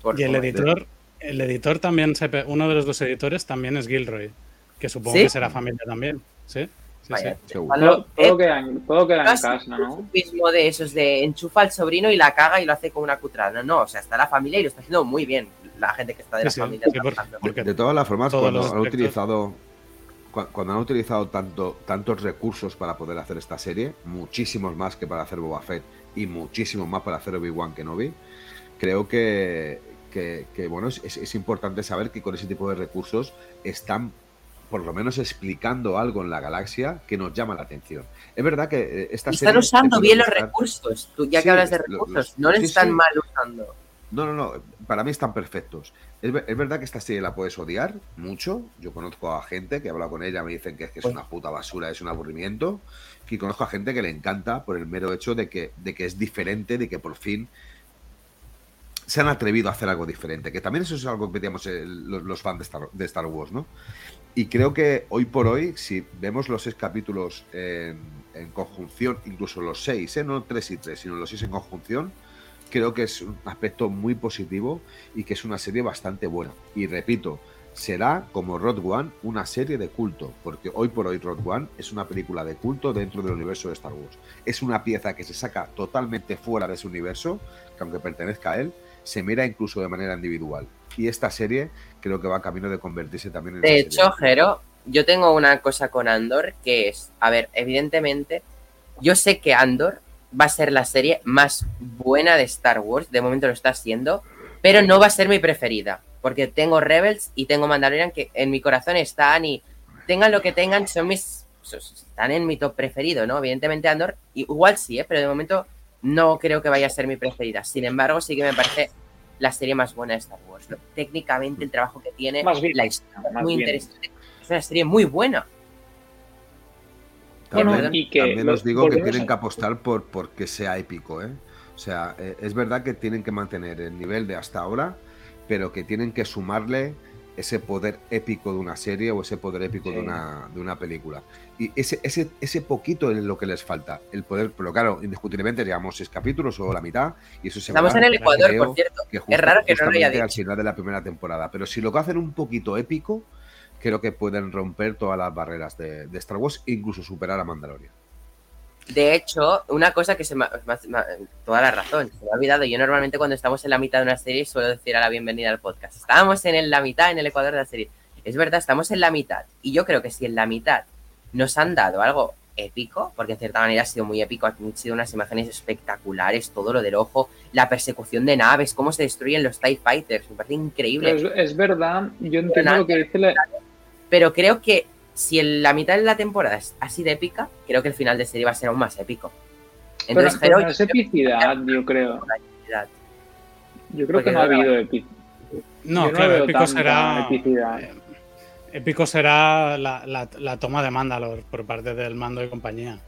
Por Y el favor. editor, el editor también, se uno de los dos editores también es Gilroy, que supongo ¿Sí? que será familia también. Sí, sí, Vaya, sí. Seguro. Todo, Eh, todo queda en, todo queda en no es casa, un ¿no? mismo de esos de enchufa al sobrino y la caga y lo hace con una cutrada. No, no, o sea, está la familia y lo está haciendo muy bien la gente que está de Sí, la sí, familia. sí, por- porque De todas las formas, todos cuando han utilizado cuando han utilizado tanto, tantos recursos para poder hacer esta serie, muchísimos más que para hacer Boba Fett y muchísimos más para hacer Obi-Wan Kenobi, creo que, que, que, bueno, es, importante saber que con ese tipo de recursos están por lo menos explicando algo en la galaxia que nos llama la atención. Es verdad que eh, esta Y serie están usando bien los recursos. Tú, ya Sí, que hablas de recursos, los- no sí, están sí. mal usando. No, no, no. Para mí están perfectos. Es, es verdad que esta serie la puedes odiar mucho. Yo conozco a gente que habla con ella, me dicen que es, que es Pues- una puta basura, es un aburrimiento. Y conozco a gente que le encanta por el mero hecho de que, de que es diferente, de que por fin se han atrevido a hacer algo diferente. Que también eso es algo que pedíamos los, los fans de Star, de Star Wars, ¿no? Y creo que hoy por hoy, si vemos los seis capítulos en, en conjunción, incluso los seis, ¿eh? no tres y tres, sino los seis en conjunción, creo que es un aspecto muy positivo y que es una serie bastante buena. Y repito, será como Road One una serie de culto, porque hoy por hoy Road One es una película de culto dentro del universo de Star Wars. Es una pieza que se saca totalmente fuera de ese universo, que aunque pertenezca a él, se mira incluso de manera individual. Y esta serie creo que va camino de convertirse también en De hecho. Jero, yo tengo una cosa con Andor que es, a ver, evidentemente, yo sé que Andor va a ser la serie más buena de Star Wars, de momento lo está siendo, pero no va a ser mi preferida, porque tengo Rebels y tengo Mandalorian que en mi corazón están y tengan lo que tengan, son mis están en mi top preferido, ¿no? Evidentemente Andor igual sí, ¿eh? pero de momento no creo que vaya a ser mi preferida. Sin embargo, sí que me parece la serie más buena de Star Wars. ¿no? Técnicamente el trabajo que tiene, Más bien, la historia más muy bien. interesante. Es una serie muy buena. Bueno, También, y que también lo- os digo que tienen a- que apostar por, por que sea épico, ¿eh? O sea, eh, es verdad que tienen que mantener el nivel de hasta ahora, pero que tienen que sumarle ese poder épico de una serie o ese poder épico de, una, de una película. Y ese, ese, ese poquito es lo que les falta, el poder, pero claro, indiscutiblemente llevamos seis capítulos o la mitad, y eso se Estamos en el Ecuador, por cierto. Es raro que no lo haya justamente al dicho. final de la primera temporada. Pero si lo que hacen un poquito épico, creo que pueden romper todas las barreras de, de Star Wars e incluso superar a Mandalorian. De hecho, una cosa que se me, me- toda la razón, se me ha olvidado. Yo normalmente cuando estamos en la mitad de una serie suelo decir a la bienvenida al podcast. Estábamos en el- la mitad, en el Ecuador de la serie. Es verdad, estamos en la mitad. Y yo creo que si en la mitad nos han dado algo épico, porque en cierta manera ha sido muy épico, han sido unas imágenes espectaculares, todo lo del ojo, la persecución de naves, cómo se destruyen los TIE Fighters, me parece increíble. Es, es verdad, yo entiendo lo que dice la- Pero creo que si en la mitad de la temporada es así de épica, creo que el final de serie va a ser aún más épico. pero, Entonces, pero Hero, no es epicidad, yo creo. Yo creo Porque que no ha no habido epicidad. No, claro, épico será. epicidad. eh, Épico será la, la- la toma de Mandalor por parte del mando de compañía.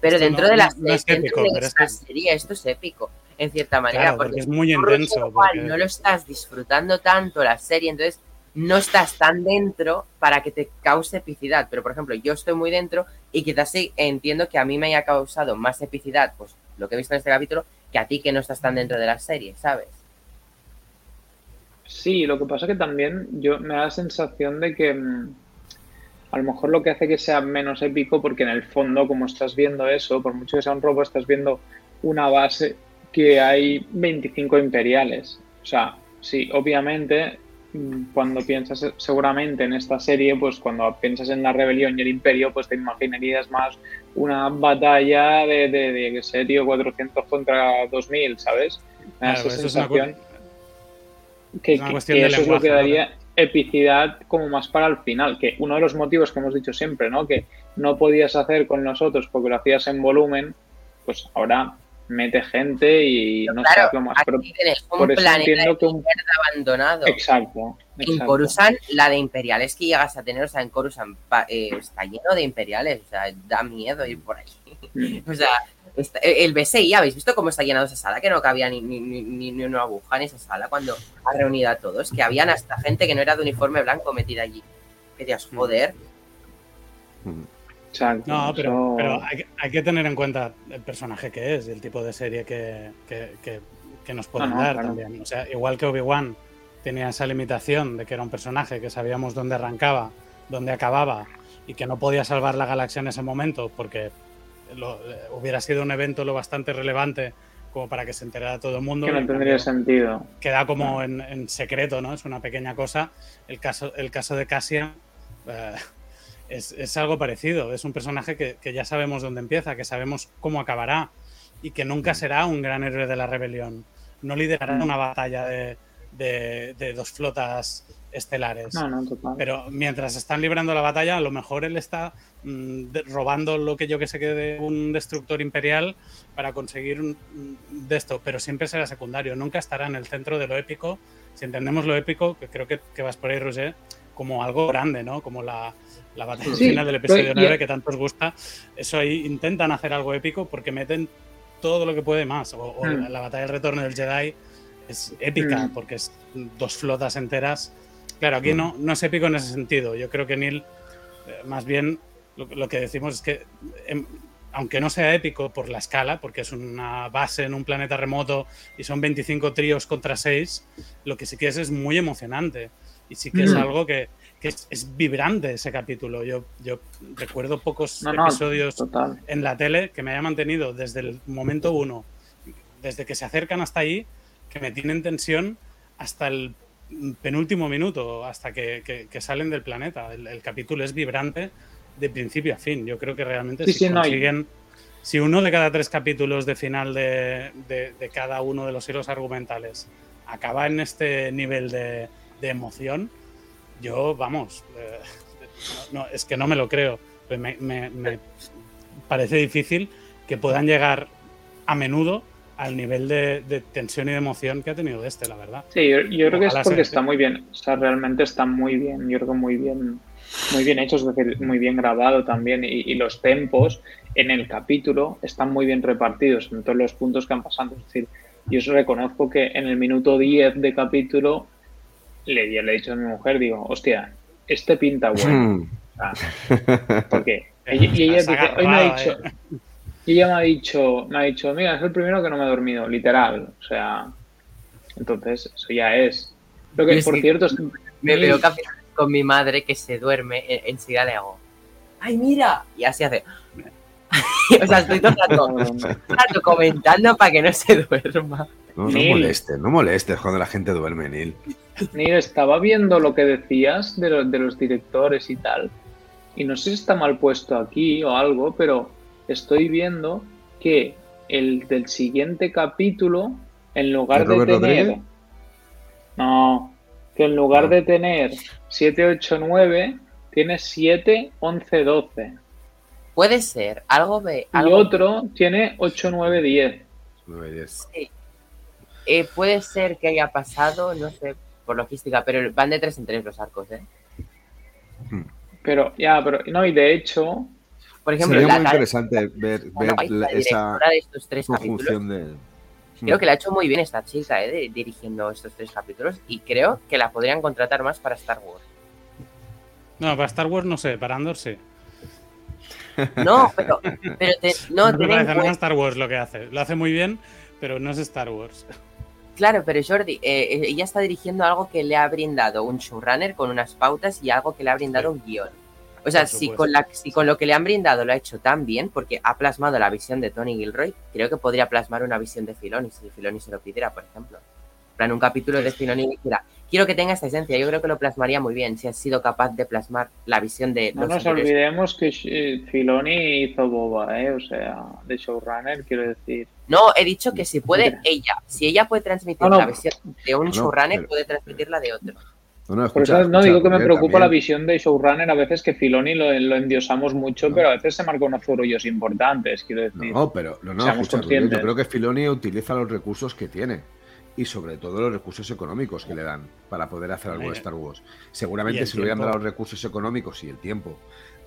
pero esto dentro no- de la no- es épico, de pero es esta que- serie esto es épico, en cierta manera, Claro, porque porque es muy intenso. igual porque- no lo estás disfrutando tanto la serie, entonces no estás tan dentro para que te cause epicidad. Pero, por ejemplo, yo estoy muy dentro y quizás sí entiendo que a mí me haya causado más epicidad, pues lo que he visto en este capítulo, que a ti que no estás tan dentro de la serie, ¿sabes? Sí, lo que pasa que también yo me da la sensación de que mm, a lo mejor lo que hace que sea menos épico, porque en el fondo, como estás viendo eso, por mucho que sea un robo, estás viendo una base que hay 25 imperiales. O sea, sí, obviamente, cuando piensas eh, seguramente en esta serie, pues cuando piensas en la rebelión y el imperio, pues te imaginarías más una batalla de, de, de qué sé, tío, 400 contra 2000, ¿sabes? Claro, esa es una, sensación que, es una que- cuestión que de eso es lo que daría epicidad como más para el final, que uno de los motivos que hemos dicho siempre, ¿no? Que no podías hacer con nosotros porque lo hacías en volumen, pues ahora mete gente y no claro, sé lo más. Aquí tienes un por eso planeta entiendo que un... abandonado. Exacto. En. Coruscant, la de imperiales que llegas a tener, o sea, en Coruscant pa- eh, está lleno de imperiales, o sea, da miedo ir por ahí. Mm. O sea, está- el BSI, ¿habéis visto cómo está llenado esa sala? Que no cabía ni, ni, ni, ni- ni una aguja en esa sala cuando ha reunido a todos, que habían hasta gente que no era de uniforme blanco metida allí. Que digas, Mm. Exacto. No, pero, pero hay, que- hay que tener en cuenta el personaje que es y el tipo de serie que, que- que- que nos pueden No, no, dar claro. también. O sea, igual que Obi-Wan tenía esa limitación de que era un personaje que sabíamos dónde arrancaba, dónde acababa y que no podía salvar la galaxia en ese momento porque lo- eh, hubiera sido un evento lo bastante relevante como para que se enterara todo el mundo. que no tendría sentido. queda como en, en secreto, ¿no? Es una pequeña cosa. El caso, el caso de Cassian eh, es, es algo parecido. Es un personaje que, que ya sabemos dónde empieza, que sabemos cómo acabará y que nunca será un gran héroe de la rebelión. No liderará una batalla de, de- de dos flotas estelares. No, no, total. Pero mientras están librando la batalla, a lo mejor él está mm, de- robando lo que yo que sé que de un destructor imperial para conseguir un- un- de esto, pero siempre será secundario, nunca estará en el centro de lo épico. Si entendemos lo épico, que creo que, que vas por ahí, Roger, como algo grande, ¿no? Como la, la batalla Sí, final del episodio pero- 9 que tanto os gusta. Eso ahí intentan hacer algo épico porque meten todo lo que puede más. O, o Mm. la, la batalla del retorno del Jedi es épica Mm. porque es dos flotas enteras. Claro, aquí no, no es épico en ese sentido. Yo creo que Neil, eh, más bien, lo, lo que decimos es que, em, aunque no sea épico por la escala, porque es una base en un planeta remoto y son 25 tríos contra 6, lo que sí que es es muy emocionante. Y sí que es Mm. algo que, que es, es vibrante ese capítulo. Yo, yo recuerdo pocos No, no, episodios total. en la tele que me haya mantenido desde el momento uno, desde que se acercan hasta ahí, que me tienen tensión hasta el penúltimo minuto, hasta que, que- que salen del planeta. El, el capítulo es vibrante de principio a fin. Yo creo que realmente Sí, si sí, no, y- consiguen... Si uno de cada tres capítulos de final de, de- de cada uno de los hilos argumentales acaba en este nivel de, de emoción, yo, vamos, eh, no, no, es que no me lo creo. Me, me- me parece difícil que puedan llegar a menudo al nivel de, de tensión y de emoción que ha tenido este, la verdad. Sí, yo, yo creo que es porque sea está muy bien. O sea, realmente está muy bien. Yo creo que muy bien muy bien hecho, es decir, muy bien grabado también, y, y los tempos en el capítulo están muy bien repartidos en todos los puntos que han pasado. Es decir, yo reconozco que en el minuto 10 de capítulo le, le he dicho a mi mujer, digo, hostia, este pinta bueno. O sea, porque ella, y ella dice, hoy me ha dicho, y ella me ha dicho, me ha dicho, mira, es el primero que no me ha dormido, literal. O sea, entonces, eso ya es. Lo que, Yo por sí. cierto, es Me veo con mi madre que se duerme, en- enseguida le hago, ¡ay, mira! Y así hace. o sea, estoy todo el rato, comentando para que no se duerma. No, no Neil. molestes, no molestes cuando la gente duerme, Neil. Mira, estaba viendo lo que decías de, los- de los directores y tal. Y no sé si está mal puesto aquí o algo, pero estoy viendo que el del siguiente capítulo, en lugar ¿De de, Robert tener. Rodríguez? No, que en lugar No. de tener 7, 8, 9, tiene 7, 11, 12. Puede ser, algo de. Y Algo, otro tiene 8, 9, 10. Nueve, diez. eh, puede ser que haya pasado, no sé, por logística, pero van de tres en tres los arcos, ¿eh? Pero, ya, pero, no, y de hecho, Por ejemplo, Sería la muy interesante ver, la- ver la la- esa de estos tres capítulos. conjunción de. Creo que la ha hecho muy bien esta chica, ¿eh? de- dirigiendo estos tres capítulos. Y creo que la podrían contratar más para Star Wars. No, para Star Wars no sé, para Andor sí. No, pero, pero te- no, parece no cuenta- Star Wars lo que hace. Lo hace muy bien, pero no es Star Wars. Claro, pero Jordi, eh, ella está dirigiendo algo que le ha brindado un showrunner con unas pautas y algo que le ha brindado un guion. O sea, si con, la, si con lo que le han brindado lo ha hecho tan bien, porque ha plasmado la visión de Tony Gilroy, creo que podría plasmar una visión de Filoni, si Filoni se lo pidiera, por ejemplo. En plan, un capítulo de Filoni dijera, quiero que tenga esta esencia, yo creo que lo plasmaría muy bien, si has sido capaz de plasmar la visión de no los nos anteriores olvidemos que eh, Filoni hizo Boba, ¿eh? O sea, de showrunner, quiero decir. No, he dicho que si puede ella, si ella puede transmitir No, no. la visión de un No, showrunner, pero- puede transmitirla de otro. No, no, Por escucha, eso no escucha, digo que me porque preocupa la visión de showrunner a veces que Filoni lo, lo endiosamos mucho, No. pero a veces se marca unos zurullos importantes, quiero decir. No, pero no, no, escucha, yo creo que Filoni utiliza los recursos que tiene y sobre todo los recursos económicos que le dan para poder hacer algo de Star Wars. Seguramente si le hubieran dado los recursos económicos y el tiempo,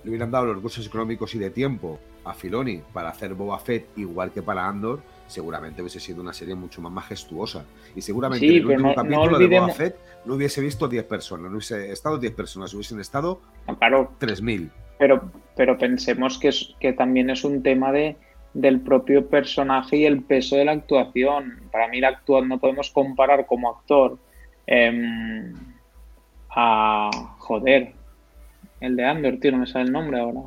le hubieran dado los recursos económicos y de tiempo a Filoni para hacer Boba Fett igual que para Andor, seguramente hubiese sido una serie mucho más majestuosa. Y seguramente Sí, en el último no- no capítulo de Boba Fett no hubiese visto 10 personas, no hubiese estado 10 personas, hubiesen estado No, Claro, 3.000. pero, pero pensemos que, es, que también es un tema de, del propio personaje y el peso de la actuación. Para mí, la actua- no podemos comparar como actor em, a. Joder, el de Andor, tío, no me sale el nombre ahora.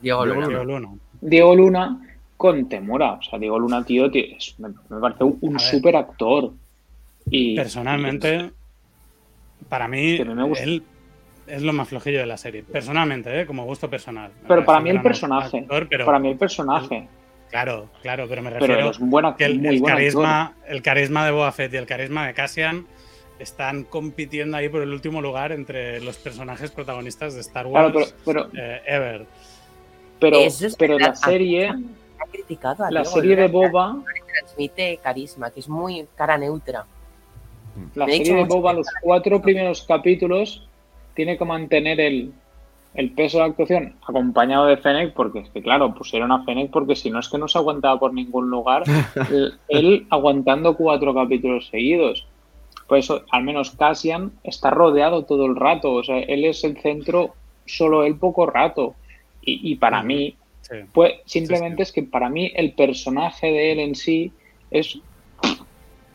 Diego Luna. Diego Luna. Diego Luna con Temura. O sea, Diego Luna, tío, tío, es- me, me parece un, super actor. Y, Personalmente, para mí, él es lo más flojillo de la serie. Personalmente, ¿eh? como gusto personal. Pero para mí el personaje. actor, pero, para mí el personaje. Claro, claro, pero me Pero refiero actor, que el, actor. carisma, el carisma de Boba Fett y el carisma de Cassian están compitiendo ahí por el último lugar entre los personajes protagonistas de Star Claro, Wars pero, pero, eh, ever. pero, es pero la serie, Ha criticado a la Diego serie de Boba, transmite carisma, que es muy cara neutra. la Me serie de Boba, los cuatro primeros capítulos, tiene que mantener el, el peso de la actuación acompañado de Fennec, porque es que, claro, pusieron a Fennec porque si no es que no se aguantaba por ningún lugar, el- él aguantando cuatro capítulos seguidos. Por eso, al menos Cassian está rodeado todo el rato, o sea, él es el centro, solo él poco rato. Y, y para mí, Sí. pues simplemente Sí, es que para mí el personaje de él en sí es...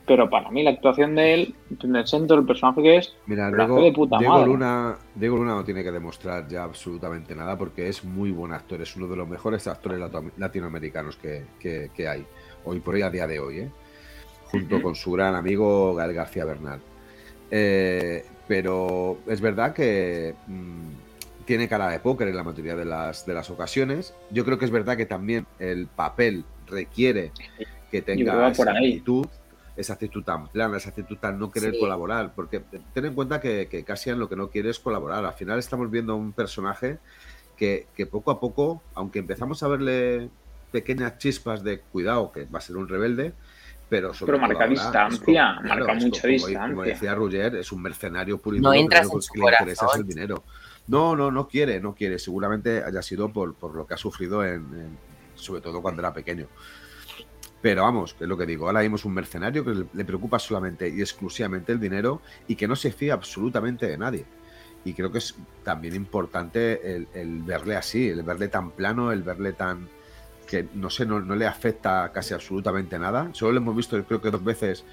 Pero para mí la actuación de él, en el centro del personaje que es, Mira, Diego, de puta Diego madre. Luna, Diego Luna no tiene que demostrar ya absolutamente nada porque es muy buen actor, es uno de los mejores actores latinoamericanos que, que- que hay, hoy por hoy, a día de hoy, ¿eh? junto con su gran amigo Gael García Bernal. Eh, pero es verdad que mm, tiene cara de póker en la mayoría de las, de las ocasiones. Yo creo que es verdad que también el papel requiere que tenga esa actitud, esa actitud tan plana, esa actitud tan no querer Sí. colaborar, porque ten en cuenta que, que Cassian lo que no quiere es colaborar. Al final estamos viendo un personaje que, que poco a poco, aunque empezamos a verle pequeñas chispas de cuidado, que va a ser un rebelde, pero sobre Pero marca ahora distancia, es marca mucha como- distancia. Como decía Roger, es un mercenario puro y No entras en su que le interesa es el dinero. No, no, no quiere, no quiere. Seguramente haya sido por, por lo que ha sufrido, en, en- sobre todo cuando era pequeño. Pero vamos, es lo que digo. Ahora vimos un mercenario que le, preocupa solamente y exclusivamente el dinero y que no se fía absolutamente de nadie. Y creo que es también importante el, el verle así, el verle tan plano, el verle tan. que no sé, no, no le afecta casi absolutamente nada. Solo lo hemos visto, creo que dos veces,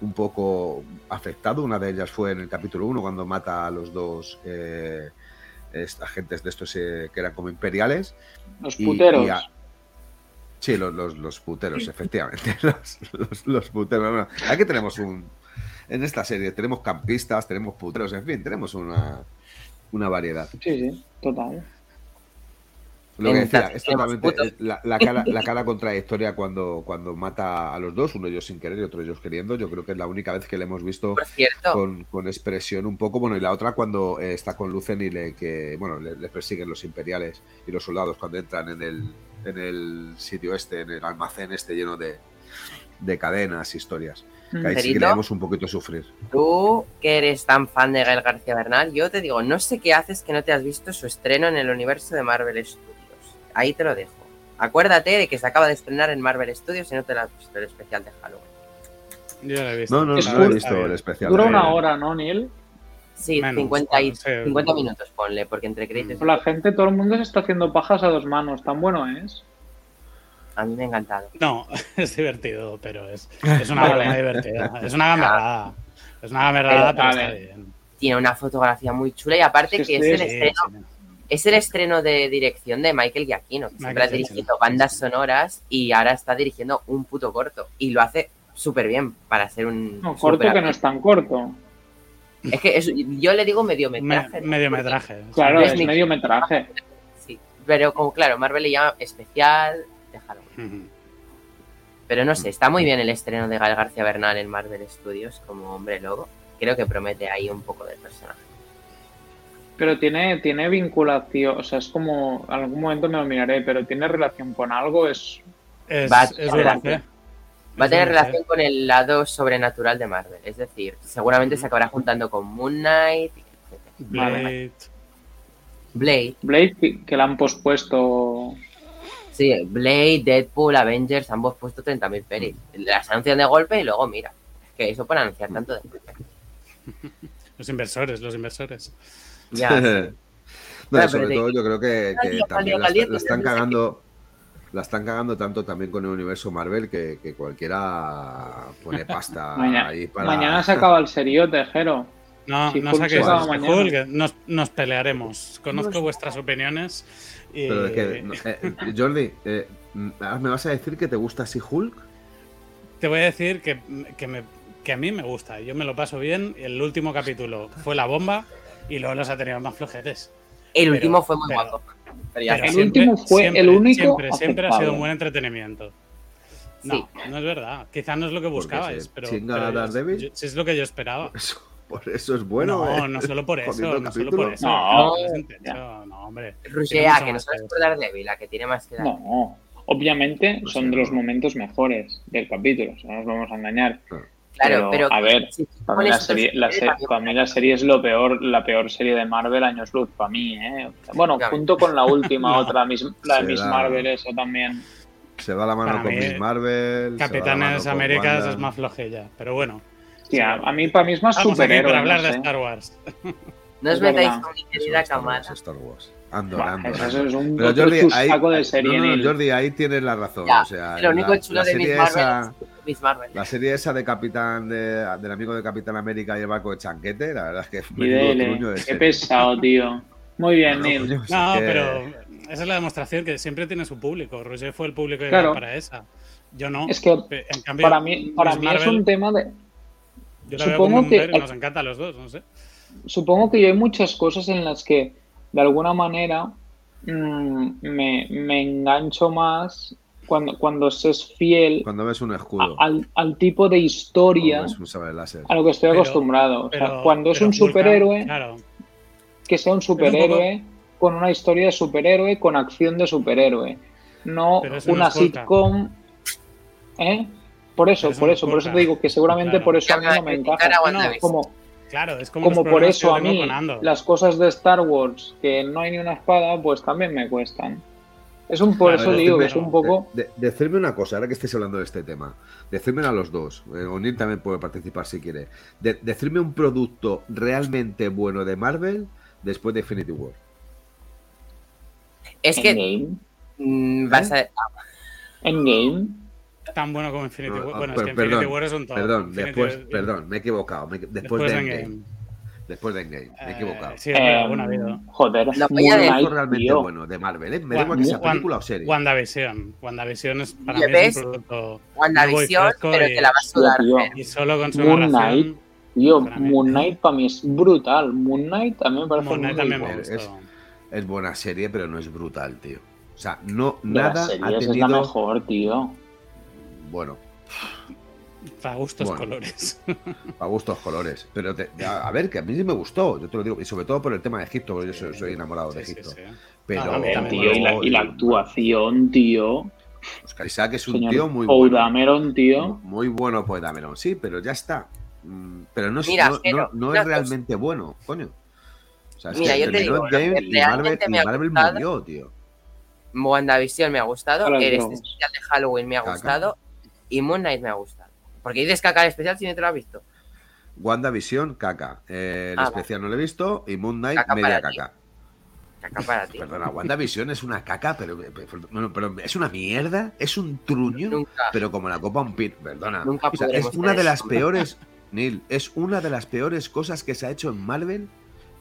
un poco afectado. Una de ellas fue en el capítulo 1, cuando mata a los dos eh, agentes de estos eh, que eran como imperiales. Los Y- puteros. y a- Sí, los, los, los puteros, efectivamente. Los, los- los puteros. Bueno, aquí tenemos un. En esta serie tenemos campistas, tenemos puteros, en fin, tenemos una, una variedad. Sí, sí, total. Lo que decía, es totalmente la, la cara, la cara contradictoria cuando, cuando mata a los dos, uno ellos sin querer y otro ellos queriendo. Yo creo que es la única vez que le hemos visto con, con expresión un poco. Bueno, y la otra cuando eh, está con Lucen y le, que, bueno, le, le persiguen los imperiales y los soldados cuando entran en el, en el sitio este, en el almacén este lleno de, de cadenas, historias. Que ahí sí que le vemos un poquito sufrir. tú que eres tan fan de Gael García Bernal, yo te digo, no sé qué haces que no te has visto su estreno en el universo de Marvel Studios. Ahí te lo dejo. Acuérdate de que se acaba de estrenar en Marvel Studios y no te lo has visto el especial de Halloween. Yo lo he visto. No, no, Es no he cool. visto el especial. Dura una hora, ¿no, Neil? Sí, Menos, 50, y- bueno, sí. 50 minutos ponle, porque entre créditos La gente, todo el mundo se está haciendo pajas a dos manos. Tan bueno es. a mí me ha encantado. No, es divertido, pero es, es una broma divertida. Es una gamberrada. Es una gamberrada, Pero, está bien. Tiene una fotografía muy chula y aparte que que es el, Sí, estreno, sí. es el estreno de dirección de Michael Giacchino, que siempre Michael ha dirigido Giacchino, bandas sonoras y ahora está dirigiendo un puto corto. Y lo hace súper bien para ser un... No, corto que no es tan corto. Es que es- yo le digo Me- mediometraje. ¿no? mediometraje. Claro, es es mi- medio metraje. Sí, pero como claro, Marvel le llama especial de Halloween. Pero no sé, está muy bien el estreno de Gal García Bernal en Marvel Studios como hombre lobo. Creo que promete ahí un poco de personaje. Pero tiene, tiene vinculación. O sea, es como. Algún momento me lo miraré, pero tiene relación con algo. Es. Es, es. Va a tener relación con el lado sobrenatural de Marvel. Es decir, seguramente se acabará juntando con Moon Knight, etc. Blade. Blade. Blade, que, que la han pospuesto. Sí, Blade, Deadpool, Avengers, ambos puesto 30.000 pelis. Las anuncian de golpe y luego mira. Que eso para anunciar tanto de golpe. Los inversores, los inversores. Ya, sí. No, Claro, y sobre todo yo creo que, que también la, la están cagando la están cagando tanto también con el universo Marvel que, que cualquiera pone pasta Mañana, ahí para mañana se acaba el seriote, Jero. No, Si no Hulk mañana. Hulk, nos, nos pelearemos. Conozco vuestras opiniones. Y... Pero de que, no, eh, Jordi, eh, ¿me vas a decir que te gusta así Hulk? Te voy a decir que, que, me- que a mí me gusta. Yo me lo paso bien. El último capítulo fue la bomba y luego los ha tenido más flojetes. El Pero- último fue muy pero- guapo. Pero ya Pero El siempre- último fue siempre- el único Siempre, siempre ha sido un buen entretenimiento. No, Sí. no es verdad. Quizás no es lo que buscabais, se pero, chinga pero a yo- yo- si es lo que yo esperaba. Eso- por eso es bueno. no, eh. no solo por eso, no solo por eso. No, techo, no, hombre. Rusia, que no sabes por Daredevil, la que tiene más que dar. No, obviamente son de los no. momentos mejores del capítulo, o sea, no nos vamos a engañar. Claro, pero, a ver, si Para mí, la serie, la, series, se- también- para mí la serie es lo peor, la peor serie de Marvel años luz, para mí, ¿eh? Bueno, Claro. junto con la última, No. otra, Miss- la de Miss da- Marvel, eso también. Se va la mano Para con mí, Miss Marvel. va la Capitanes Américas es más flojilla, pero bueno. Tía, a mí, para mí es más superhéroe. para hablar no de sé. Star Wars. No os es metáis verdad. con mi Eso, querida Star Wars, Kamala. Star Wars. Andor, Andor, eso es un Pero Jordi, ahí, de serie. no, no. Jordi, ahí tienes la razón. Ya, o sea, lo único la, chulo la de Miss Marvel esa, es Miss Marvel. la serie esa de Capitán de, del amigo de Capitán América y el barco de Chanquete, la verdad es que es Y menudo dele, truño de qué serie. pesado, tío. Muy bien, No, Neil. No, que- pero esa es la demostración que siempre tiene su público. Roger fue el público Claro. para esa. Yo no. Es que En cambio, para mí, para mí es un tema de. Yo la veo supongo como que- y nos encanta a los dos, no sé. Supongo que yo hay muchas cosas en las que, de alguna manera, mm, me, me engancho más cuando, cuando se es fiel Cuando ves un a- escudo, al, al tipo de historia un a lo que estoy Pero- acostumbrado. O sea, Pero- cuando es pero un Vulcan, superhéroe, Claro, que sea un superhéroe con una historia de superhéroe, con acción de superhéroe. No Pero no una Vulcan. sitcom. ¿Eh? Por eso, Pero eso por no eso, es por eso te digo que seguramente Claro. por eso a mí no me a encaja. a No. Como, Claro, es como, Como por eso a mí las cosas de Star Wars que no hay ni una espada, pues también me cuestan. Es un por Claro, eso es digo que es un poco De- decidme una cosa, ahora que estéis hablando de este tema. Decirme a los dos. eh, O'Neill también puede participar si quiere. De, decirme un producto realmente bueno de Marvel después de Infinity War. Es que Endgame. mm, vas a. Endgame. Tan bueno como Infinity War. Bueno, es per- que Infinity perdón, War es un todo. Perdón, Infinity después, War- perdón, me he equivocado. me después, Después de de Endgame. Endgame. Después de Endgame, me he Eh, equivocado. Sí, Eh, bueno, ha habido. joder, La Moon polla de- Knight, Algo realmente tío. bueno de Marvel, ¿eh? Me da igual que sea película o serie. WandaVision. WandaVision es para ¿Ya mí es ves? un producto WandaVision, pero y- te la va a sudar. tío. Y solo con su Moon. Knight, Tío, Para mí. Moon Knight para mí es brutal. Moon Knight a mí me parece Moon Knight también me. Es- buena serie, pero no es brutal, tío. O sea, no, De las nada ha series es tenido. la mejor, tío. Bueno, Para gustos Bueno. colores. a gustos colores. Pero te- a, a ver, que a mí sí me gustó, yo te lo digo. Y sobre todo por el tema de Egipto, porque yo soy, soy enamorado de Sí, sí, Egipto. sí. Pero, Ah, a mí también. Tío, y la, y la actuación, tío. Oscar Isaac es un Señor tío muy bueno. Dameron, tío. Muy bueno Poe Dameron, sí, pero ya está. Mm, Pero no, es- Mira, no, Jero, no- no una es cosa. realmente bueno, coño. O sea, es Mira, que yo te digo, que y Marvel, y me Marvel gustado- murió, tío. WandaVision me ha gustado, el no. especial de Halloween me ha Caca. gustado y Moon Knight me ha gustado. Porque dices caca el especial si no te lo has visto. WandaVision, caca. Eh, el Ah, especial no lo he visto. Y Moon Knight, Caca media para ti. caca. Caca para ti. Perdona, WandaVision es una caca, pero, pero, pero es una mierda, es un truño, Nunca. pero como la copa un pin. Perdona. Nunca O sea, es una de las peores, Neil, es una de las peores cosas que se ha hecho en Marvel,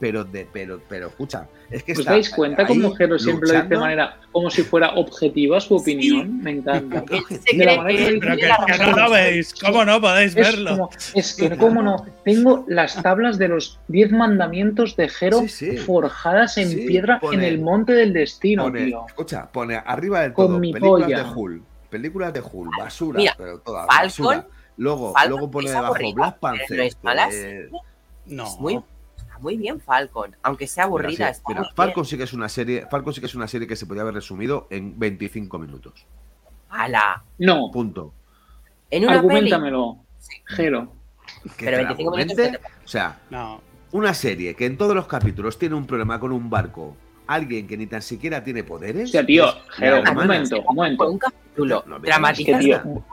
pero de, pero, pero escucha, es que ¿Os está dais cuenta ahí como Jero siempre lo dice de manera como si fuera objetiva su opinión? Me encanta. Pero que, no lo veis. ¿Cómo no podéis Es, verlo? como, es que, ¿cómo no? Tengo las tablas de los 10 mandamientos de Jero Sí, sí. forjadas en Sí, piedra pone- en el monte del destino, Pone- tío. escucha, pone arriba del Con todo mi películas polla. de Hulk, películas de Hulk, basura, Mira, pero todas Falcon- basura. Luego, Falcon luego pone debajo Black Panther. no es muy, muy bien Falcon, aunque sea aburrida. Mira, sí, está mira, muy bien. Falcon sí que es una serie, Falcon sí que es una serie que se podía haber resumido en 25 minutos. ¡Hala! No, Punto. En una peli. argumentamelo, Jero. Que Pero te la 25 minutos O sea, No. una serie que en todos los capítulos tiene un problema con un barco, alguien que ni tan siquiera tiene poderes. O sea, tío, es Jero, un momento, un momento. un capítulo. No, no, Es dramatizas. que, tío,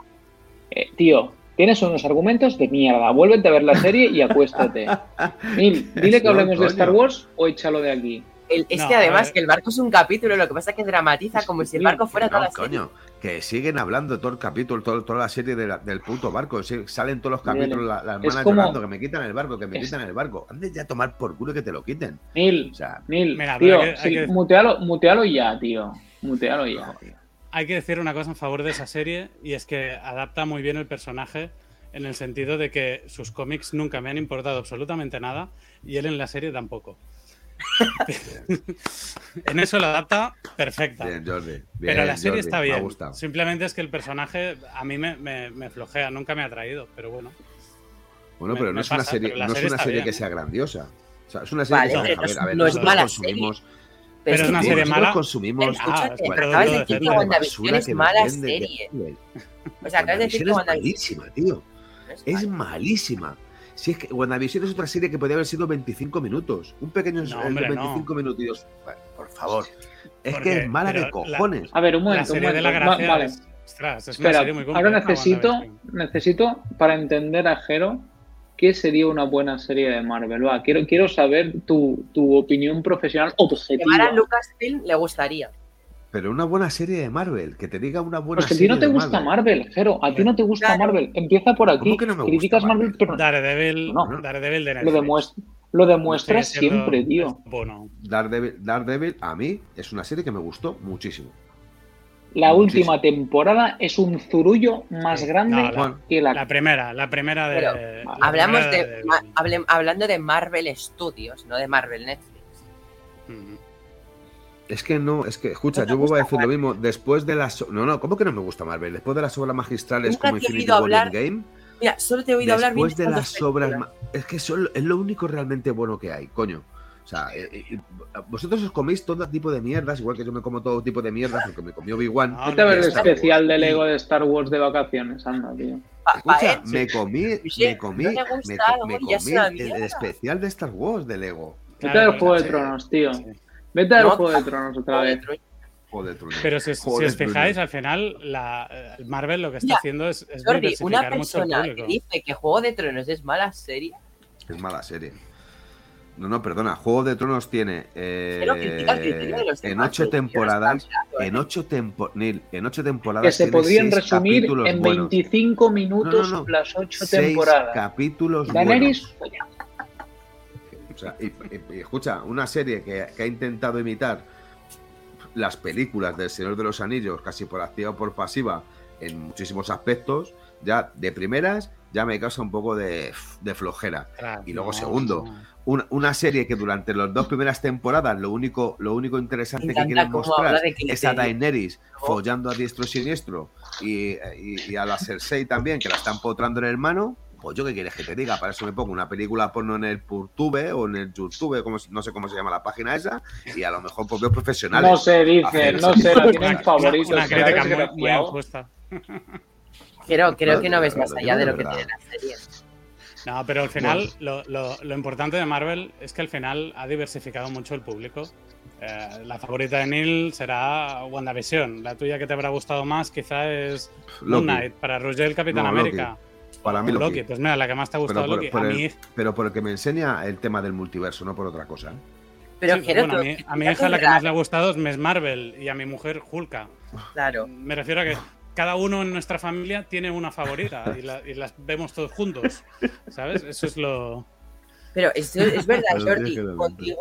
eh, tío, tienes unos argumentos de mierda. Vuélvete a ver la serie y acuéstate. Mil, dile que No, hablemos de. Star Wars o échalo de aquí. El- es No, que además que el barco es un capítulo, lo que pasa es que dramatiza como si el barco fuera Que toda no, la serie. coño, que siguen hablando todo el capítulo, todo- toda la serie de la- del puto barco. salen todos los capítulos, la- las es hermanas como- llorando, que me quitan el barco, que me es- quitan el barco. Antes ya a tomar por culo que te lo quiten. Mil, O sea, Mil, Mira, tío, hay que- sí, hay que- mutealo, mutealo ya, tío. Mutealo ya, tío. Hay que decir una cosa en favor de esa serie y es que adapta muy bien el personaje en el sentido de que sus cómics nunca me han importado absolutamente nada y él en la serie tampoco. en eso lo adapta perfecta. bien, Jordi. bien, pero la serie Jordi, está Me ha bien. gustado. Simplemente es que el personaje a mí me, me- me flojea, nunca me ha atraído, pero bueno. Bueno, Me- pero no es una pasa, serie, pero no es serie una serie que sea grandiosa. O sea, es una serie Vale, que sea, pero a ver, a ver, no es nosotros mala consumimos, Pero es es una serie mala. consumimos Ah, Escúchate, es un acabas de decir que de WandaVision es mala de serie. O sea, acabas de decir WandaVision que es WandaVision malísima, tío. no es Es malísima. Si es que WandaVision es otra serie que podría haber sido 25 minutos. Un pequeño No, hombre, de no. 25 minutos. Bueno, por favor. Es Porque- que es mala de pero la- cojones. A ver, un La momento, un serie de momento. la Va- vale. es, ostras, es una Espera, serie muy ahora necesito, necesito, para entender a Jero, ¿qué sería una buena serie de Marvel? Va, quiero, quiero saber tu, tu opinión profesional Que objetiva. Mara Lucasfilm le gustaría. Pero una buena serie de Marvel. Que te diga una buena Pues que a ti serie no te gusta Marvel, Jero. A ti no te gusta Claro. Marvel. Empieza por aquí. ¿Cómo que no me gusta Criticas Marvel, Marvel? pero Daredevil, No. Daredevil de lo, Netflix. lo demuestras Sigue siendo- siempre, tío. es Bueno, Daredevil, Daredevil, a mí, es una serie que me gustó muchísimo. La última temporada es un zurullo más grande No, la- que la, la primera, la primera de. Pero, la Hablamos primera de, ma- hable- hablando de Marvel Studios, no de Marvel Netflix. Mm. Es que no, es que, escucha, ¿No te yo vuelvo a decir lo mismo. Después de las. No, no, ¿cómo que no me gusta Marvel? Después de las obras magistrales como te he Infinity oído War hablar Endgame. Mira, solo te he oído hablar bien Después de las obras. Es que son- es lo único realmente bueno que hay, coño. O sea, eh, eh, vosotros os coméis todo tipo de mierdas, igual que yo me como todo tipo de mierdas, porque me comió Big One. Vete a ver el especial Wars. de Lego de Star Wars de vacaciones, anda, tío. Escucha, me comí, me comí, ¿no le me, co- comí el, especial de Star Wars de Lego. Vete al Juego de. Tronos, tío. Vete al Juego de Tronos otra vez. Joder. Pero si, os- si os fijáis, al final, la, eh, el Marvel lo que está haciendo es, es Jordi, diversificar una mucho el persona que público. dice que Juego de Tronos es mala serie, Es mala serie. No, no, perdona. Juego de Tronos tiene eh, critica de los en ocho temporadas. hablando, ¿eh? En ocho, tempo- Neil, en ocho temporadas. Que se tiene podrían resumir en buenos. 25 minutos No, no, no. las 8 Seis temporadas. capítulos Daenerys, buenos. O sea, y, y- y escucha, una serie que, que ha intentado imitar las películas del Señor de los Anillos, casi por activa o por pasiva, en muchísimos aspectos, ya de primeras ya me causa un poco de, de flojera. Claro, Y luego, segundo. Una, una serie que durante las dos primeras temporadas lo único, lo único interesante que quieren mostrar es a. Daenerys follando a diestro y siniestro y, y- y a la Cersei también, que la están potrando en el mano. Pues yo qué quieres que te diga, para eso me pongo una película porno en el Purtube o en el YouTube, como, se- no sé cómo se llama la página esa, y a lo mejor pues veo profesionales. no se dice, no la de tienen favoritos. Una, crítica muy, muy. Creo, creo No, que no ves más allá de lo que tiene la serie. No, pero al final, lo, lo- lo importante de Marvel es que al final ha diversificado mucho el público. Eh, la favorita de Neil será WandaVision. La tuya que te habrá gustado más quizá es Moon. Knight. Para Roger el Capitán No, Loki. América. Para mí Loki. Pues mira, la que más te ha gustado Pero por, Loki. por a el, mí, pero por el que me enseña el tema del multiverso, no por otra cosa. ¿eh? Pero sí, quiero bueno, a, mi hija la que más le ha gustado es Miss Marvel y a mi mujer Hulka. Claro. Me refiero a que cada uno en nuestra familia tiene una favorita y, la- y las vemos todos juntos. ¿Sabes? Eso es lo. Pero es, es verdad, Pero Jordi, contigo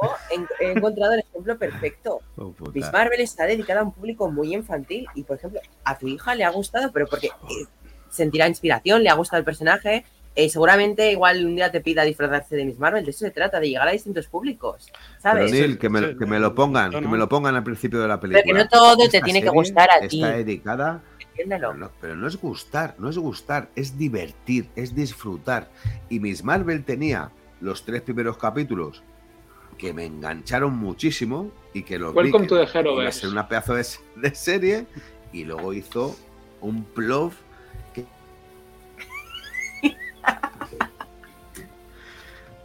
he, encontrado el ejemplo perfecto. Oh. Miss Marvel está dedicada a un público muy infantil y, por ejemplo, a tu hija le ha gustado, pero porque eh, sentirá inspiración, le ha gustado el personaje. eh, seguramente igual un día te pida disfrazarse de Miss Marvel, de eso se trata, de llegar a distintos públicos, Pero ¿sabes? Neil, que me, que me lo pongan, que me lo pongan al principio de la película. Pero que no todo te Esta tiene que gustar a ti. Está dedicada Entiéndelo. No, pero no es gustar, no es gustar, es divertir, es disfrutar. Y Miss Marvel tenía los tres primeros capítulos que me engancharon muchísimo y que los vi Welcome que to the iba a Heroverse. ser una pedazo de, de serie y luego hizo un plov que...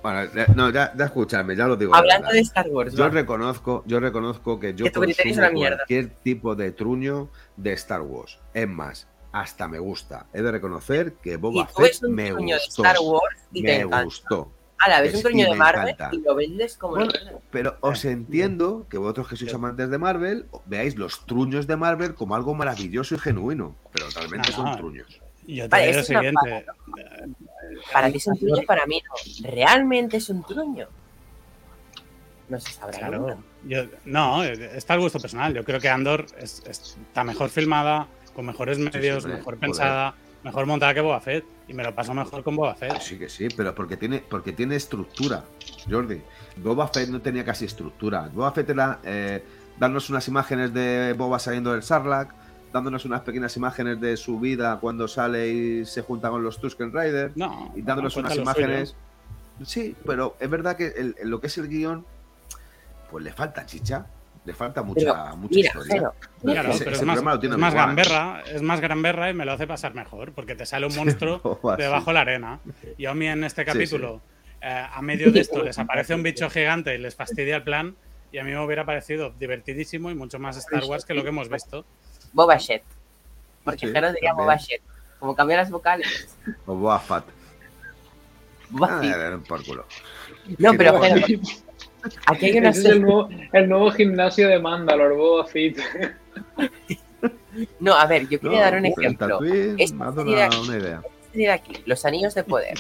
Bueno, ya- no, ya, ya lo digo. de Hablando de Star Wars, Yo va. reconozco, yo reconozco que yo Que consumo una cualquier tipo de truño de Star Wars. Es más, hasta me gusta. He de reconocer que y Boba Fett un me truño de gustó. Star Wars y me gustó. Ahora, ves Es un truño de Marvel encanta. y lo vendes como Bueno. Pero os entiendo que vosotros que sois amantes de Marvel veáis los truños de Marvel como algo maravilloso y genuino. Pero realmente son truños. Yo te Vale, diré lo eso es una siguiente. Para ti es un truño, para mí no. ¿Realmente es un truño? No se sabrá Claro. Yo, no, está al gusto personal. Yo creo que Andor es- es- está mejor filmada, con mejores medios, mejor pensada, mejor montada que Boba Fett. Y me lo paso mejor con Boba Fett. Sí que sí, pero porque tiene, porque tiene estructura, Jordi. Boba Fett no tenía casi estructura. Boba Fett era eh, darnos unas imágenes de Boba saliendo del Sarlacc, dándonos unas pequeñas imágenes de su vida cuando sale y se junta con los Tusken Riders, No, y dándonos unas suyo. imágenes. Sí, pero es verdad que el- lo que es el guion, pues le falta chicha, le falta mucha, Pero, mucha mira, historia. pero, Claro, Ese- pero ese es más, lo tiene es más gamberra, es más gamberra y me lo hace pasar mejor, porque te sale un monstruo sí. debajo de la arena. Y a mí en este capítulo, eh, a medio de esto, les aparece un bicho gigante y les fastidia el plan. Y a mí me hubiera parecido divertidísimo y mucho más Star Wars que lo que hemos visto. Boba Fett. Porque Sí, Jero diría también. Boba Fett. Como cambiar las vocales. O Boba Fett. Boba Ah, por culo. No, pero Jero, aquí hay una es el serie. nuevo, el nuevo gimnasio de Mandalore, Boba Fett. No, a ver, yo quería No, dar un ejemplo. Me ha dado una idea. de aquí, Los Anillos de Poder.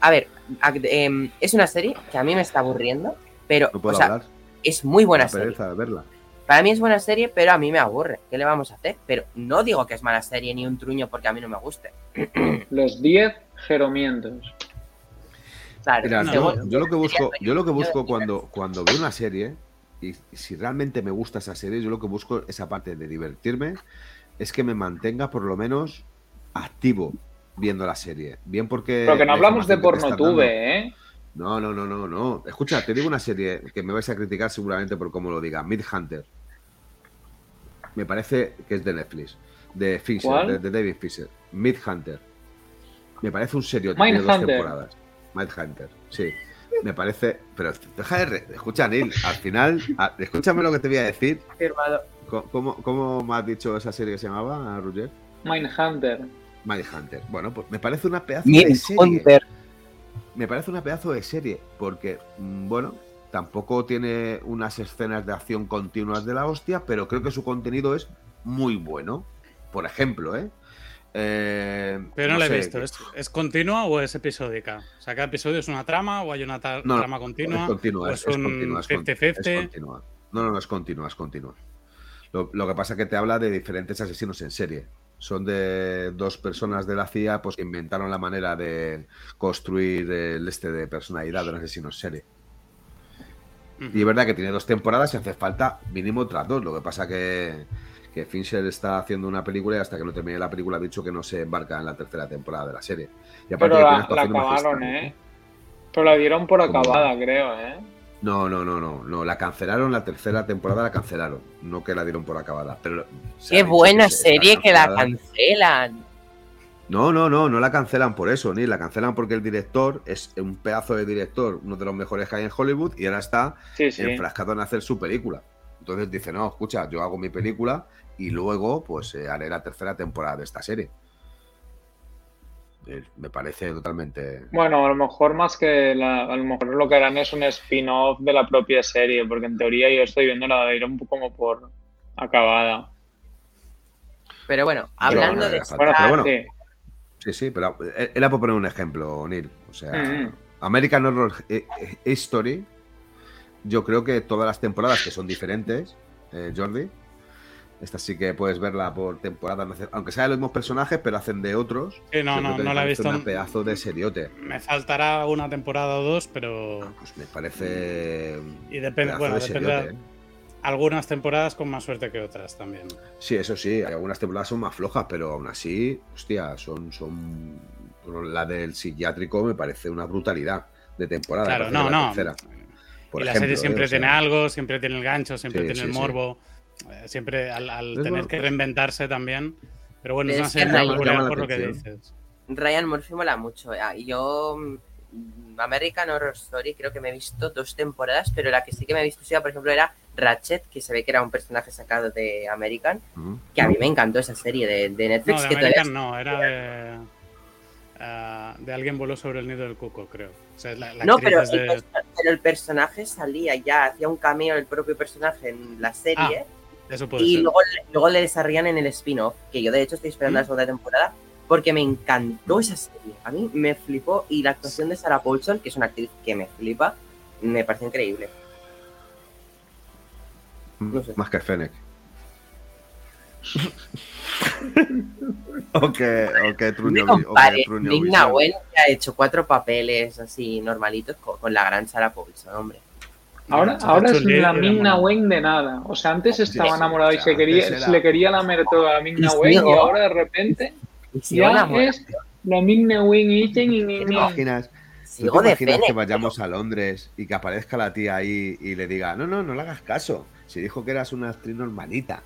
A ver, a- em, es una serie que a mí me está aburriendo, pero No puedo o sea, es muy buena da serie. pereza de verla. Para mí es buena serie, pero a mí me aburre. ¿Qué le vamos a hacer? Pero no digo que es mala serie ni un truño porque a mí no me guste. Los 10 jeromientos. Claro, Mira, No, yo, lo que busco, yo lo que busco cuando, cuando veo una serie, y si realmente me gusta esa serie, yo lo que busco esa parte de divertirme, es que me mantenga por lo menos activo viendo la serie. Bien porque. Pero que no la hablamos de dando- pornotube, ¿eh? No, no, no, no, no. Escucha, te digo una serie que me vais a criticar seguramente por cómo lo diga. Mid Hunter. Me parece que es de Netflix. De Fisher, de, de David Fisher. Mid Hunter. Me parece un serio. Tiene dos temporadas. Mindhunter, sí. Me parece. Pero deja de. re- Escucha, Neil, al final. a- escúchame lo que te voy a decir. Firmado. ¿Cómo, cómo me has dicho esa serie que se llamaba, Roger? Mindhunter. Mindhunter. Bueno, pues me parece una pedazo de serie. Hunter. Me parece una pedazo de serie, porque, mm, bueno, tampoco tiene unas escenas de acción continuas de la hostia, pero creo que su contenido es muy bueno. Por ejemplo, ¿eh? Eh, Pero no, la he visto. ¿Es, ¿Es continua o es episódica? O sea, cada episodio es una trama o hay una No, no, trama continua. Es continua, o es, es es un continua, es con- 50-50. es continua. No, no, no, es continua, es continua. Lo, lo que pasa es que te habla de diferentes asesinos en serie. Son de dos personas de la CIA pues, que inventaron la manera de construir el este de personalidad de un asesino en serie. Y es verdad que tiene dos temporadas y hace falta mínimo otras dos. Lo que pasa que, que Fincher está haciendo una película y hasta que no termine la película ha dicho que no se embarca en la tercera temporada de la serie. Y aparte Pero que la, la acabaron, ¿eh? Pero la dieron por ¿Cómo? acabada, creo, ¿eh? No, no, no, no, no. La cancelaron, la tercera temporada la cancelaron. No que la dieron por acabada. Pero Qué buena que serie que la cancelan. No, no, no, no la cancelan por eso, ni la cancelan porque el director es un pedazo de director, uno de los mejores que hay en Hollywood, y ahora está Sí, sí. enfrascado en hacer su película. Entonces dice, no, escucha, yo hago mi película y luego pues eh, haré la tercera temporada de esta serie. Eh, me parece totalmente... Bueno, a lo mejor más que la, a lo mejor lo que harán es un spin-off de la propia serie, porque en teoría yo estoy viendo la dieron como por acabada. Pero bueno, hablando de no, no, Bueno, esta- pero bueno. sí. Sí, sí, pero eh, era por poner un ejemplo, Neil. O sea, Mm. American Horror eh, eh, History, yo creo que todas las temporadas que son diferentes, eh, Jordi, esta sí que puedes verla por temporada, aunque sean los mismos personajes, pero hacen de otros. Sí, no, no, no me la he visto. Un pedazo de seriote. Me faltará una temporada o dos, pero. Pues me parece. Y depende, bueno, de depende. seriote, ¿eh? Algunas temporadas con más suerte que otras también. Sí, eso sí, algunas temporadas son más flojas, pero aún así, hostia, son, son la del psiquiátrico me parece una brutalidad de temporada. Claro, no, la no. tercera, por y la ejemplo, serie ¿eh? siempre O sea, tiene algo, siempre tiene el gancho, siempre Sí, tiene sí, el sí. morbo. eh, Siempre al, tener bueno. que reinventarse también. Pero bueno, es una serie muy la por lo que dices. Ryan Murphy mola mucho. ah, y Yo, American Horror Story, creo que me he visto dos temporadas, pero la que sí que me he visto, por ejemplo, era Ratchet, que se ve que era un personaje sacado de American, que a mí me encantó esa serie de, de Netflix. No, de que todavía American no, era de. ah, de alguien voló sobre el nido del cuco, creo. O sea, la, la No, pero el, pero el personaje salía ya, hacía un cameo el propio personaje en la serie Eso puede y ser. luego, luego le desarrían en el spin-off, que yo de hecho estoy esperando ¿Mm? la segunda temporada porque me encantó esa serie. A mí me flipó y la actuación de Sarah Paulson, que es una actriz que me flipa, me parece increíble. No sé. Más que Fennec. o que, o que Me Truño, o que compare, Truño Nick. Nawen que ha hecho cuatro papeles así normalitos con, con la gran Sarah Paulson, hombre. Ahora, ahora es la mona. Wen de nada. O sea, antes estaba enamorado y se, quería, se le quería lamer todo a Ming Y Wen y ahora de repente Y ya es la Ming Wen y ¿Te imaginas, ¿tú Sigo te de imaginas que vayamos a Londres y que aparezca la tía ahí y le diga, no, no, no le hagas caso. Si dijo que eras una actriz normalita.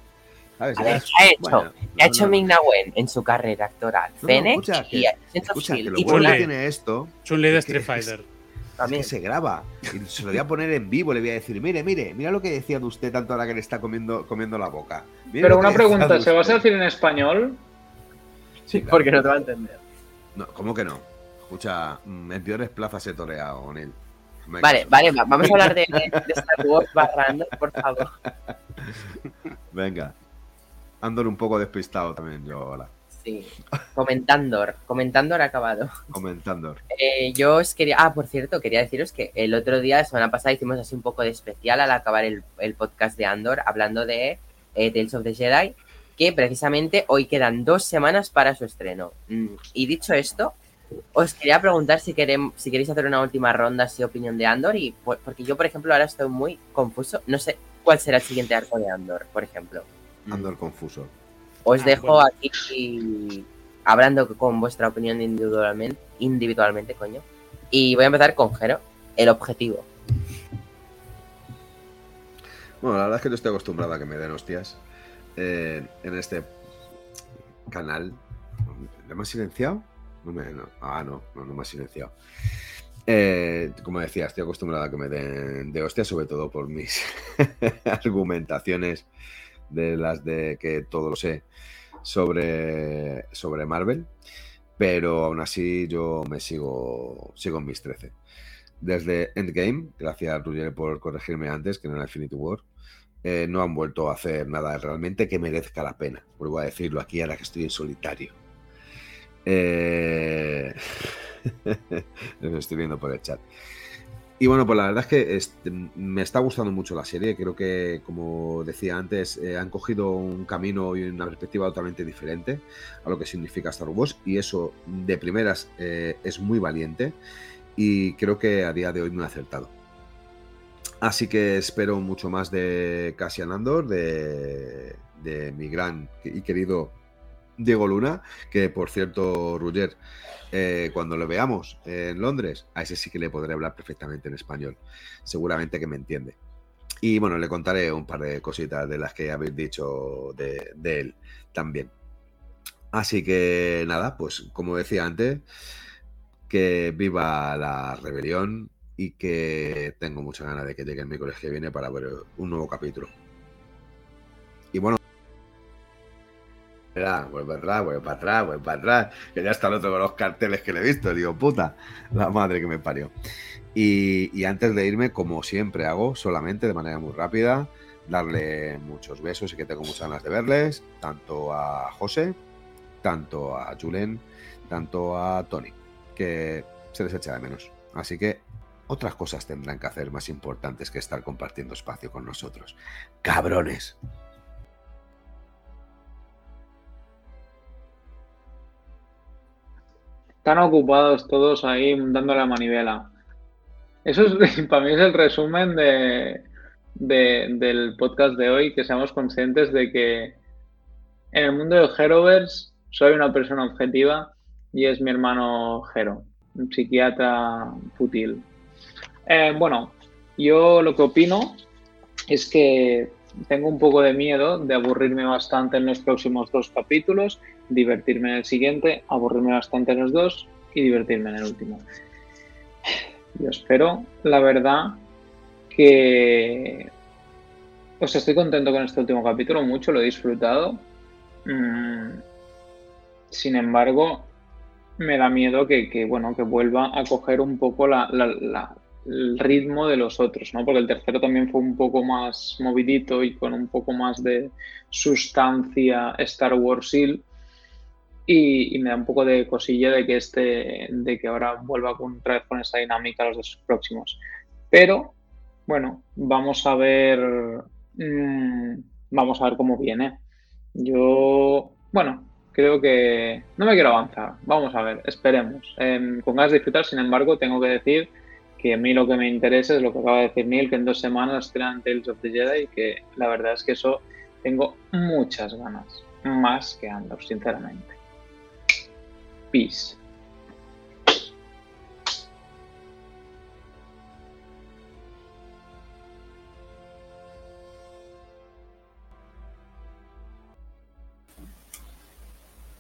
¿Sabes? A ver, Eras- ¿qué ha hecho? bueno, ¿Qué ha no, hecho no, Ming Na Wen en su carrera actoral? No, Fennec y Escucha, que lo y bueno que tiene esto Chun-Li de Street Fighter. es también. que se graba. Y se lo voy a poner en vivo, le voy a decir, mire, mire, mira lo que decía de usted tanto ahora que le está comiendo, comiendo la boca. Mire Pero una pregunta, ¿se va a usted". hacer en español? Sí, claro. Porque no te va a entender. No, ¿Cómo que no? Escucha, mm, en peores plazas he toreado. No hay Vale, vale, va- vamos a hablar de, de Star Wars barrando, por favor. Venga. Andor un poco despistado también yo ahora, Sí. Comentandor. Comentandor acabado. comentando. Eh, yo os quería. Ah, por cierto, quería deciros que el otro día, la semana pasada, hicimos así un poco de especial al acabar el, el podcast de Andor, hablando de eh, Tales of the Jedi, que precisamente hoy quedan dos semanas para su estreno. Mm, Y dicho esto, os quería preguntar si, querem- si queréis hacer una última ronda así opinión de Andor, y por- porque yo, por ejemplo, ahora estoy muy confuso. No sé cuál será el siguiente arco de Andor, por ejemplo. Andor confuso. Os Ah, dejo bueno. aquí hablando con vuestra opinión individualmente, individualmente, coño. Y voy a empezar con Jero, el objetivo. Bueno, la verdad es que yo estoy acostumbrado a que me den hostias eh, en este canal. ¿Le hemos silenciado? No me. Ah, no, no, no me has silenciado. Eh, como decía, estoy acostumbrado a que me den de hostia, sobre todo por mis argumentaciones de las de que todo lo sé sobre, sobre Marvel, pero aún así yo me sigo, sigo en mis 13. Desde Endgame, gracias Ruggiero por corregirme antes, que no era Infinity War, eh, no han vuelto a hacer nada realmente que merezca la pena. Vuelvo a decirlo aquí ahora que estoy en solitario. Eh... Lo estoy viendo por el chat. Y bueno, pues la verdad es que me está gustando mucho la serie. Creo que, como decía antes, eh, han cogido un camino y una perspectiva totalmente diferente a lo que significa Star Wars. Y eso, de primeras, eh, es muy valiente. Y creo que a día de hoy muy acertado. Así que espero mucho más de Cassian Andor, de, mi gran y querido Diego Luna, que por cierto, Ruger, eh, cuando lo veamos en Londres, a ese sí que le podré hablar perfectamente en español. Seguramente que me entiende. Y bueno, le contaré un par de cositas de las que habéis dicho de él también. Así que nada, pues como decía antes, que viva la rebelión y que tengo mucha ganas de que llegue el miércoles que viene para ver un nuevo capítulo. Y bueno, vuelve atrás, vuelve para atrás, vuelve para atrás, que ya está el otro con los carteles que le he visto, digo, puta, la madre que me parió. Y, y antes de irme, como siempre hago, solamente de manera muy rápida, darle muchos besos y que tengo muchas ganas de verles, tanto a José, tanto a Julen, tanto a Tony, que se les echa de menos. Así que otras cosas tendrán que hacer más importantes que estar compartiendo espacio con nosotros. Cabrones. Están ocupados todos ahí dando la manivela. Eso es, para mí es el resumen de, de- del podcast de hoy, que seamos conscientes de que en el mundo del Heroverse soy una persona objetiva y es mi hermano Jero, un psiquiatra fútil. Eh, bueno, yo lo que opino es que tengo un poco de miedo de aburrirme bastante en los próximos dos capítulos, divertirme en el siguiente, aburrirme bastante en los dos y divertirme en el último. Yo espero, la verdad, que... O sea, estoy contento con este último capítulo, mucho, lo he disfrutado. Mm, Sin embargo, me da miedo que, bueno, que vuelva a coger un poco la- el ritmo de los otros, ¿no? Porque el tercero también fue un poco más movidito y con un poco más de sustancia Star Warsil. Y, y me da un poco de cosilla de que este, de que ahora vuelva con, otra vez con esta dinámica los dos próximos. Pero, bueno, vamos a ver. mm, vamos a ver cómo viene. Yo, bueno, creo que no me quiero avanzar. Vamos a ver, esperemos. Em, con ganas de disfrutar, sin embargo, tengo que decir que a mí lo que me interesa es lo que acaba de decir Neil, que en dos semanas estrenan Tales of the Jedi y que la verdad es que eso tengo muchas ganas. Más que Andor, sinceramente. Peace.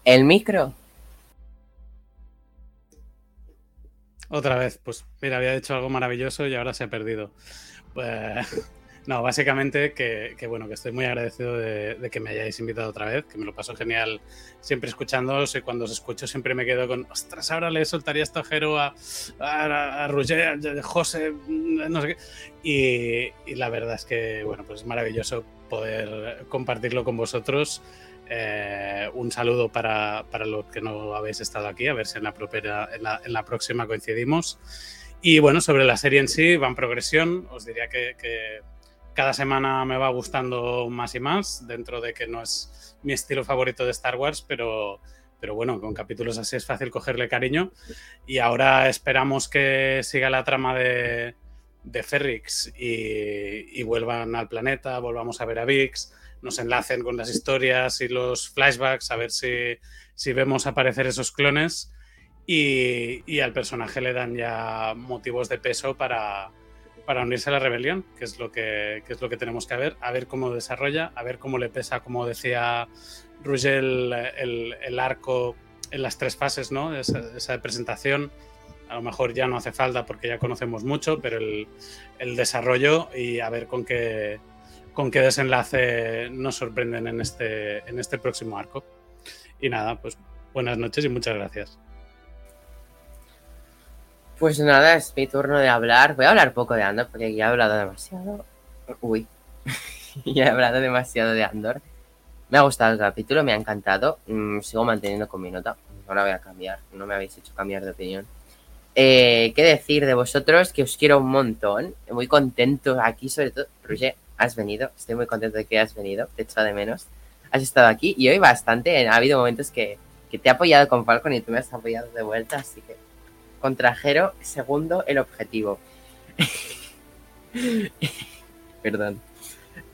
El micro. Otra vez, pues mira, había hecho algo maravilloso y ahora se ha perdido. Pues, no, básicamente que, que, bueno, que estoy muy agradecido de, de que me hayáis invitado otra vez, que me lo paso genial siempre escuchándoos y cuando os escucho siempre me quedo con, ostras, ahora le soltaría esto a Jero, a, a, a Roger, a José, no sé qué. Y, y la verdad es que, bueno, pues es maravilloso poder compartirlo con vosotros. Eh, un saludo para, para, los que no habéis estado aquí, a ver si en la, propia, en la, próxima coincidimos. Y bueno, sobre la serie en sí, va en progresión. Os diría que, cada semana me va gustando más y más, dentro de que no es mi estilo favorito de Star Wars, pero, pero bueno, con capítulos así es fácil cogerle cariño. Y ahora esperamos que siga la trama de, de Ferrix y vuelvan al planeta, volvamos a ver a Vix nos enlacen con las historias y los flashbacks, a ver si, si vemos aparecer esos clones. Y, y, al personaje le dan ya motivos de peso para, para unirse a la rebelión, que es, lo que, que es lo que tenemos que ver, a ver cómo desarrolla, a ver cómo le pesa, como decía Rugel, el, el arco en las tres fases, ¿no? Esa, esa presentación, a lo mejor ya no hace falta porque ya conocemos mucho, pero el, el desarrollo y a ver con qué, con qué desenlace nos sorprenden en este, en este próximo arco. Y nada, pues buenas noches y muchas gracias. Pues nada, es mi turno de hablar. Voy a hablar poco de Andor porque ya he hablado demasiado. Uy, ya he hablado demasiado de Andor. Me ha gustado el capítulo, me ha encantado. Mm, sigo manteniendo con mi nota. No la voy a cambiar. No me habéis hecho cambiar de opinión. Eh, ¿Qué decir de vosotros? Que os quiero un montón. Muy contento aquí, sobre todo. Roger, has venido. Estoy muy contento de que has venido. Te echo de menos. Has estado aquí y hoy bastante. Ha habido momentos que, que te he apoyado con Falcon y tú me has apoyado de vuelta. Así que contra Jero, segundo el objetivo. Perdón.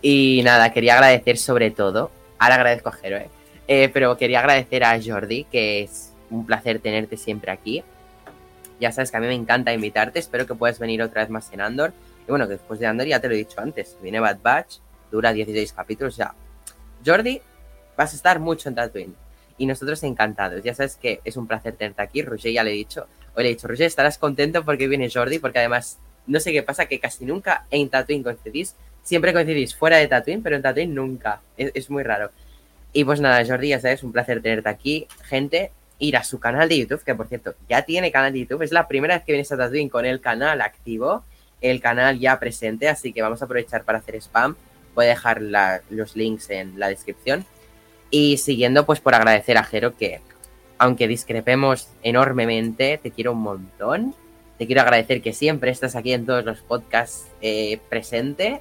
Y nada, quería agradecer sobre todo. Ahora agradezco a Jero, ¿eh? Eh, pero quería agradecer a Jordi, que es un placer tenerte siempre aquí. Ya sabes que a mí me encanta invitarte. Espero que puedas venir otra vez más en Andor. Y bueno, que después de Andor ya te lo he dicho antes. Viene Bad Batch, dura 16 capítulos. O sea, Jordi, vas a estar mucho en Tatooine. Y nosotros encantados. Ya sabes que es un placer tenerte aquí. Roger ya le he dicho. Hoy le he dicho, Roger, estarás contento porque viene Jordi. Porque además, no sé qué pasa, que casi nunca en Tatooine coincidís. Siempre coincidís fuera de Tatooine, pero en Tatooine nunca. Es, muy raro. Y pues nada, Jordi, ya sabes, un placer tenerte aquí. Gente, ir a su canal de YouTube, que por cierto, ya tiene canal de YouTube. Es la primera vez que vienes a Tatooine con el canal activo, el canal ya presente, así que vamos a aprovechar para hacer spam. Voy a dejar los links en la descripción. Y siguiendo, pues por agradecer a Jero que, aunque discrepemos enormemente, te quiero un montón. Te quiero agradecer que siempre estás aquí en todos los podcasts eh, presente.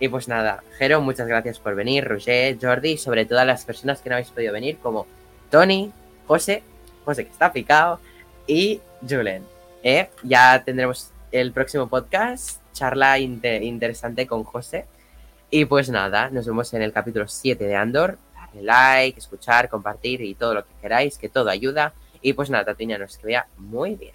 Y pues nada, Jero, muchas gracias por venir, Roger, Jordi, y sobre todo a las personas que no habéis podido venir, como Tony, José, José que está picado, y Julen. ¿eh? Ya tendremos el próximo podcast, charla inte- interesante con José. Y pues nada, nos vemos en el capítulo 7 de Andor. Darle like, escuchar, compartir y todo lo que queráis, que todo ayuda. Y pues nada, Tatiana, nos vea muy bien.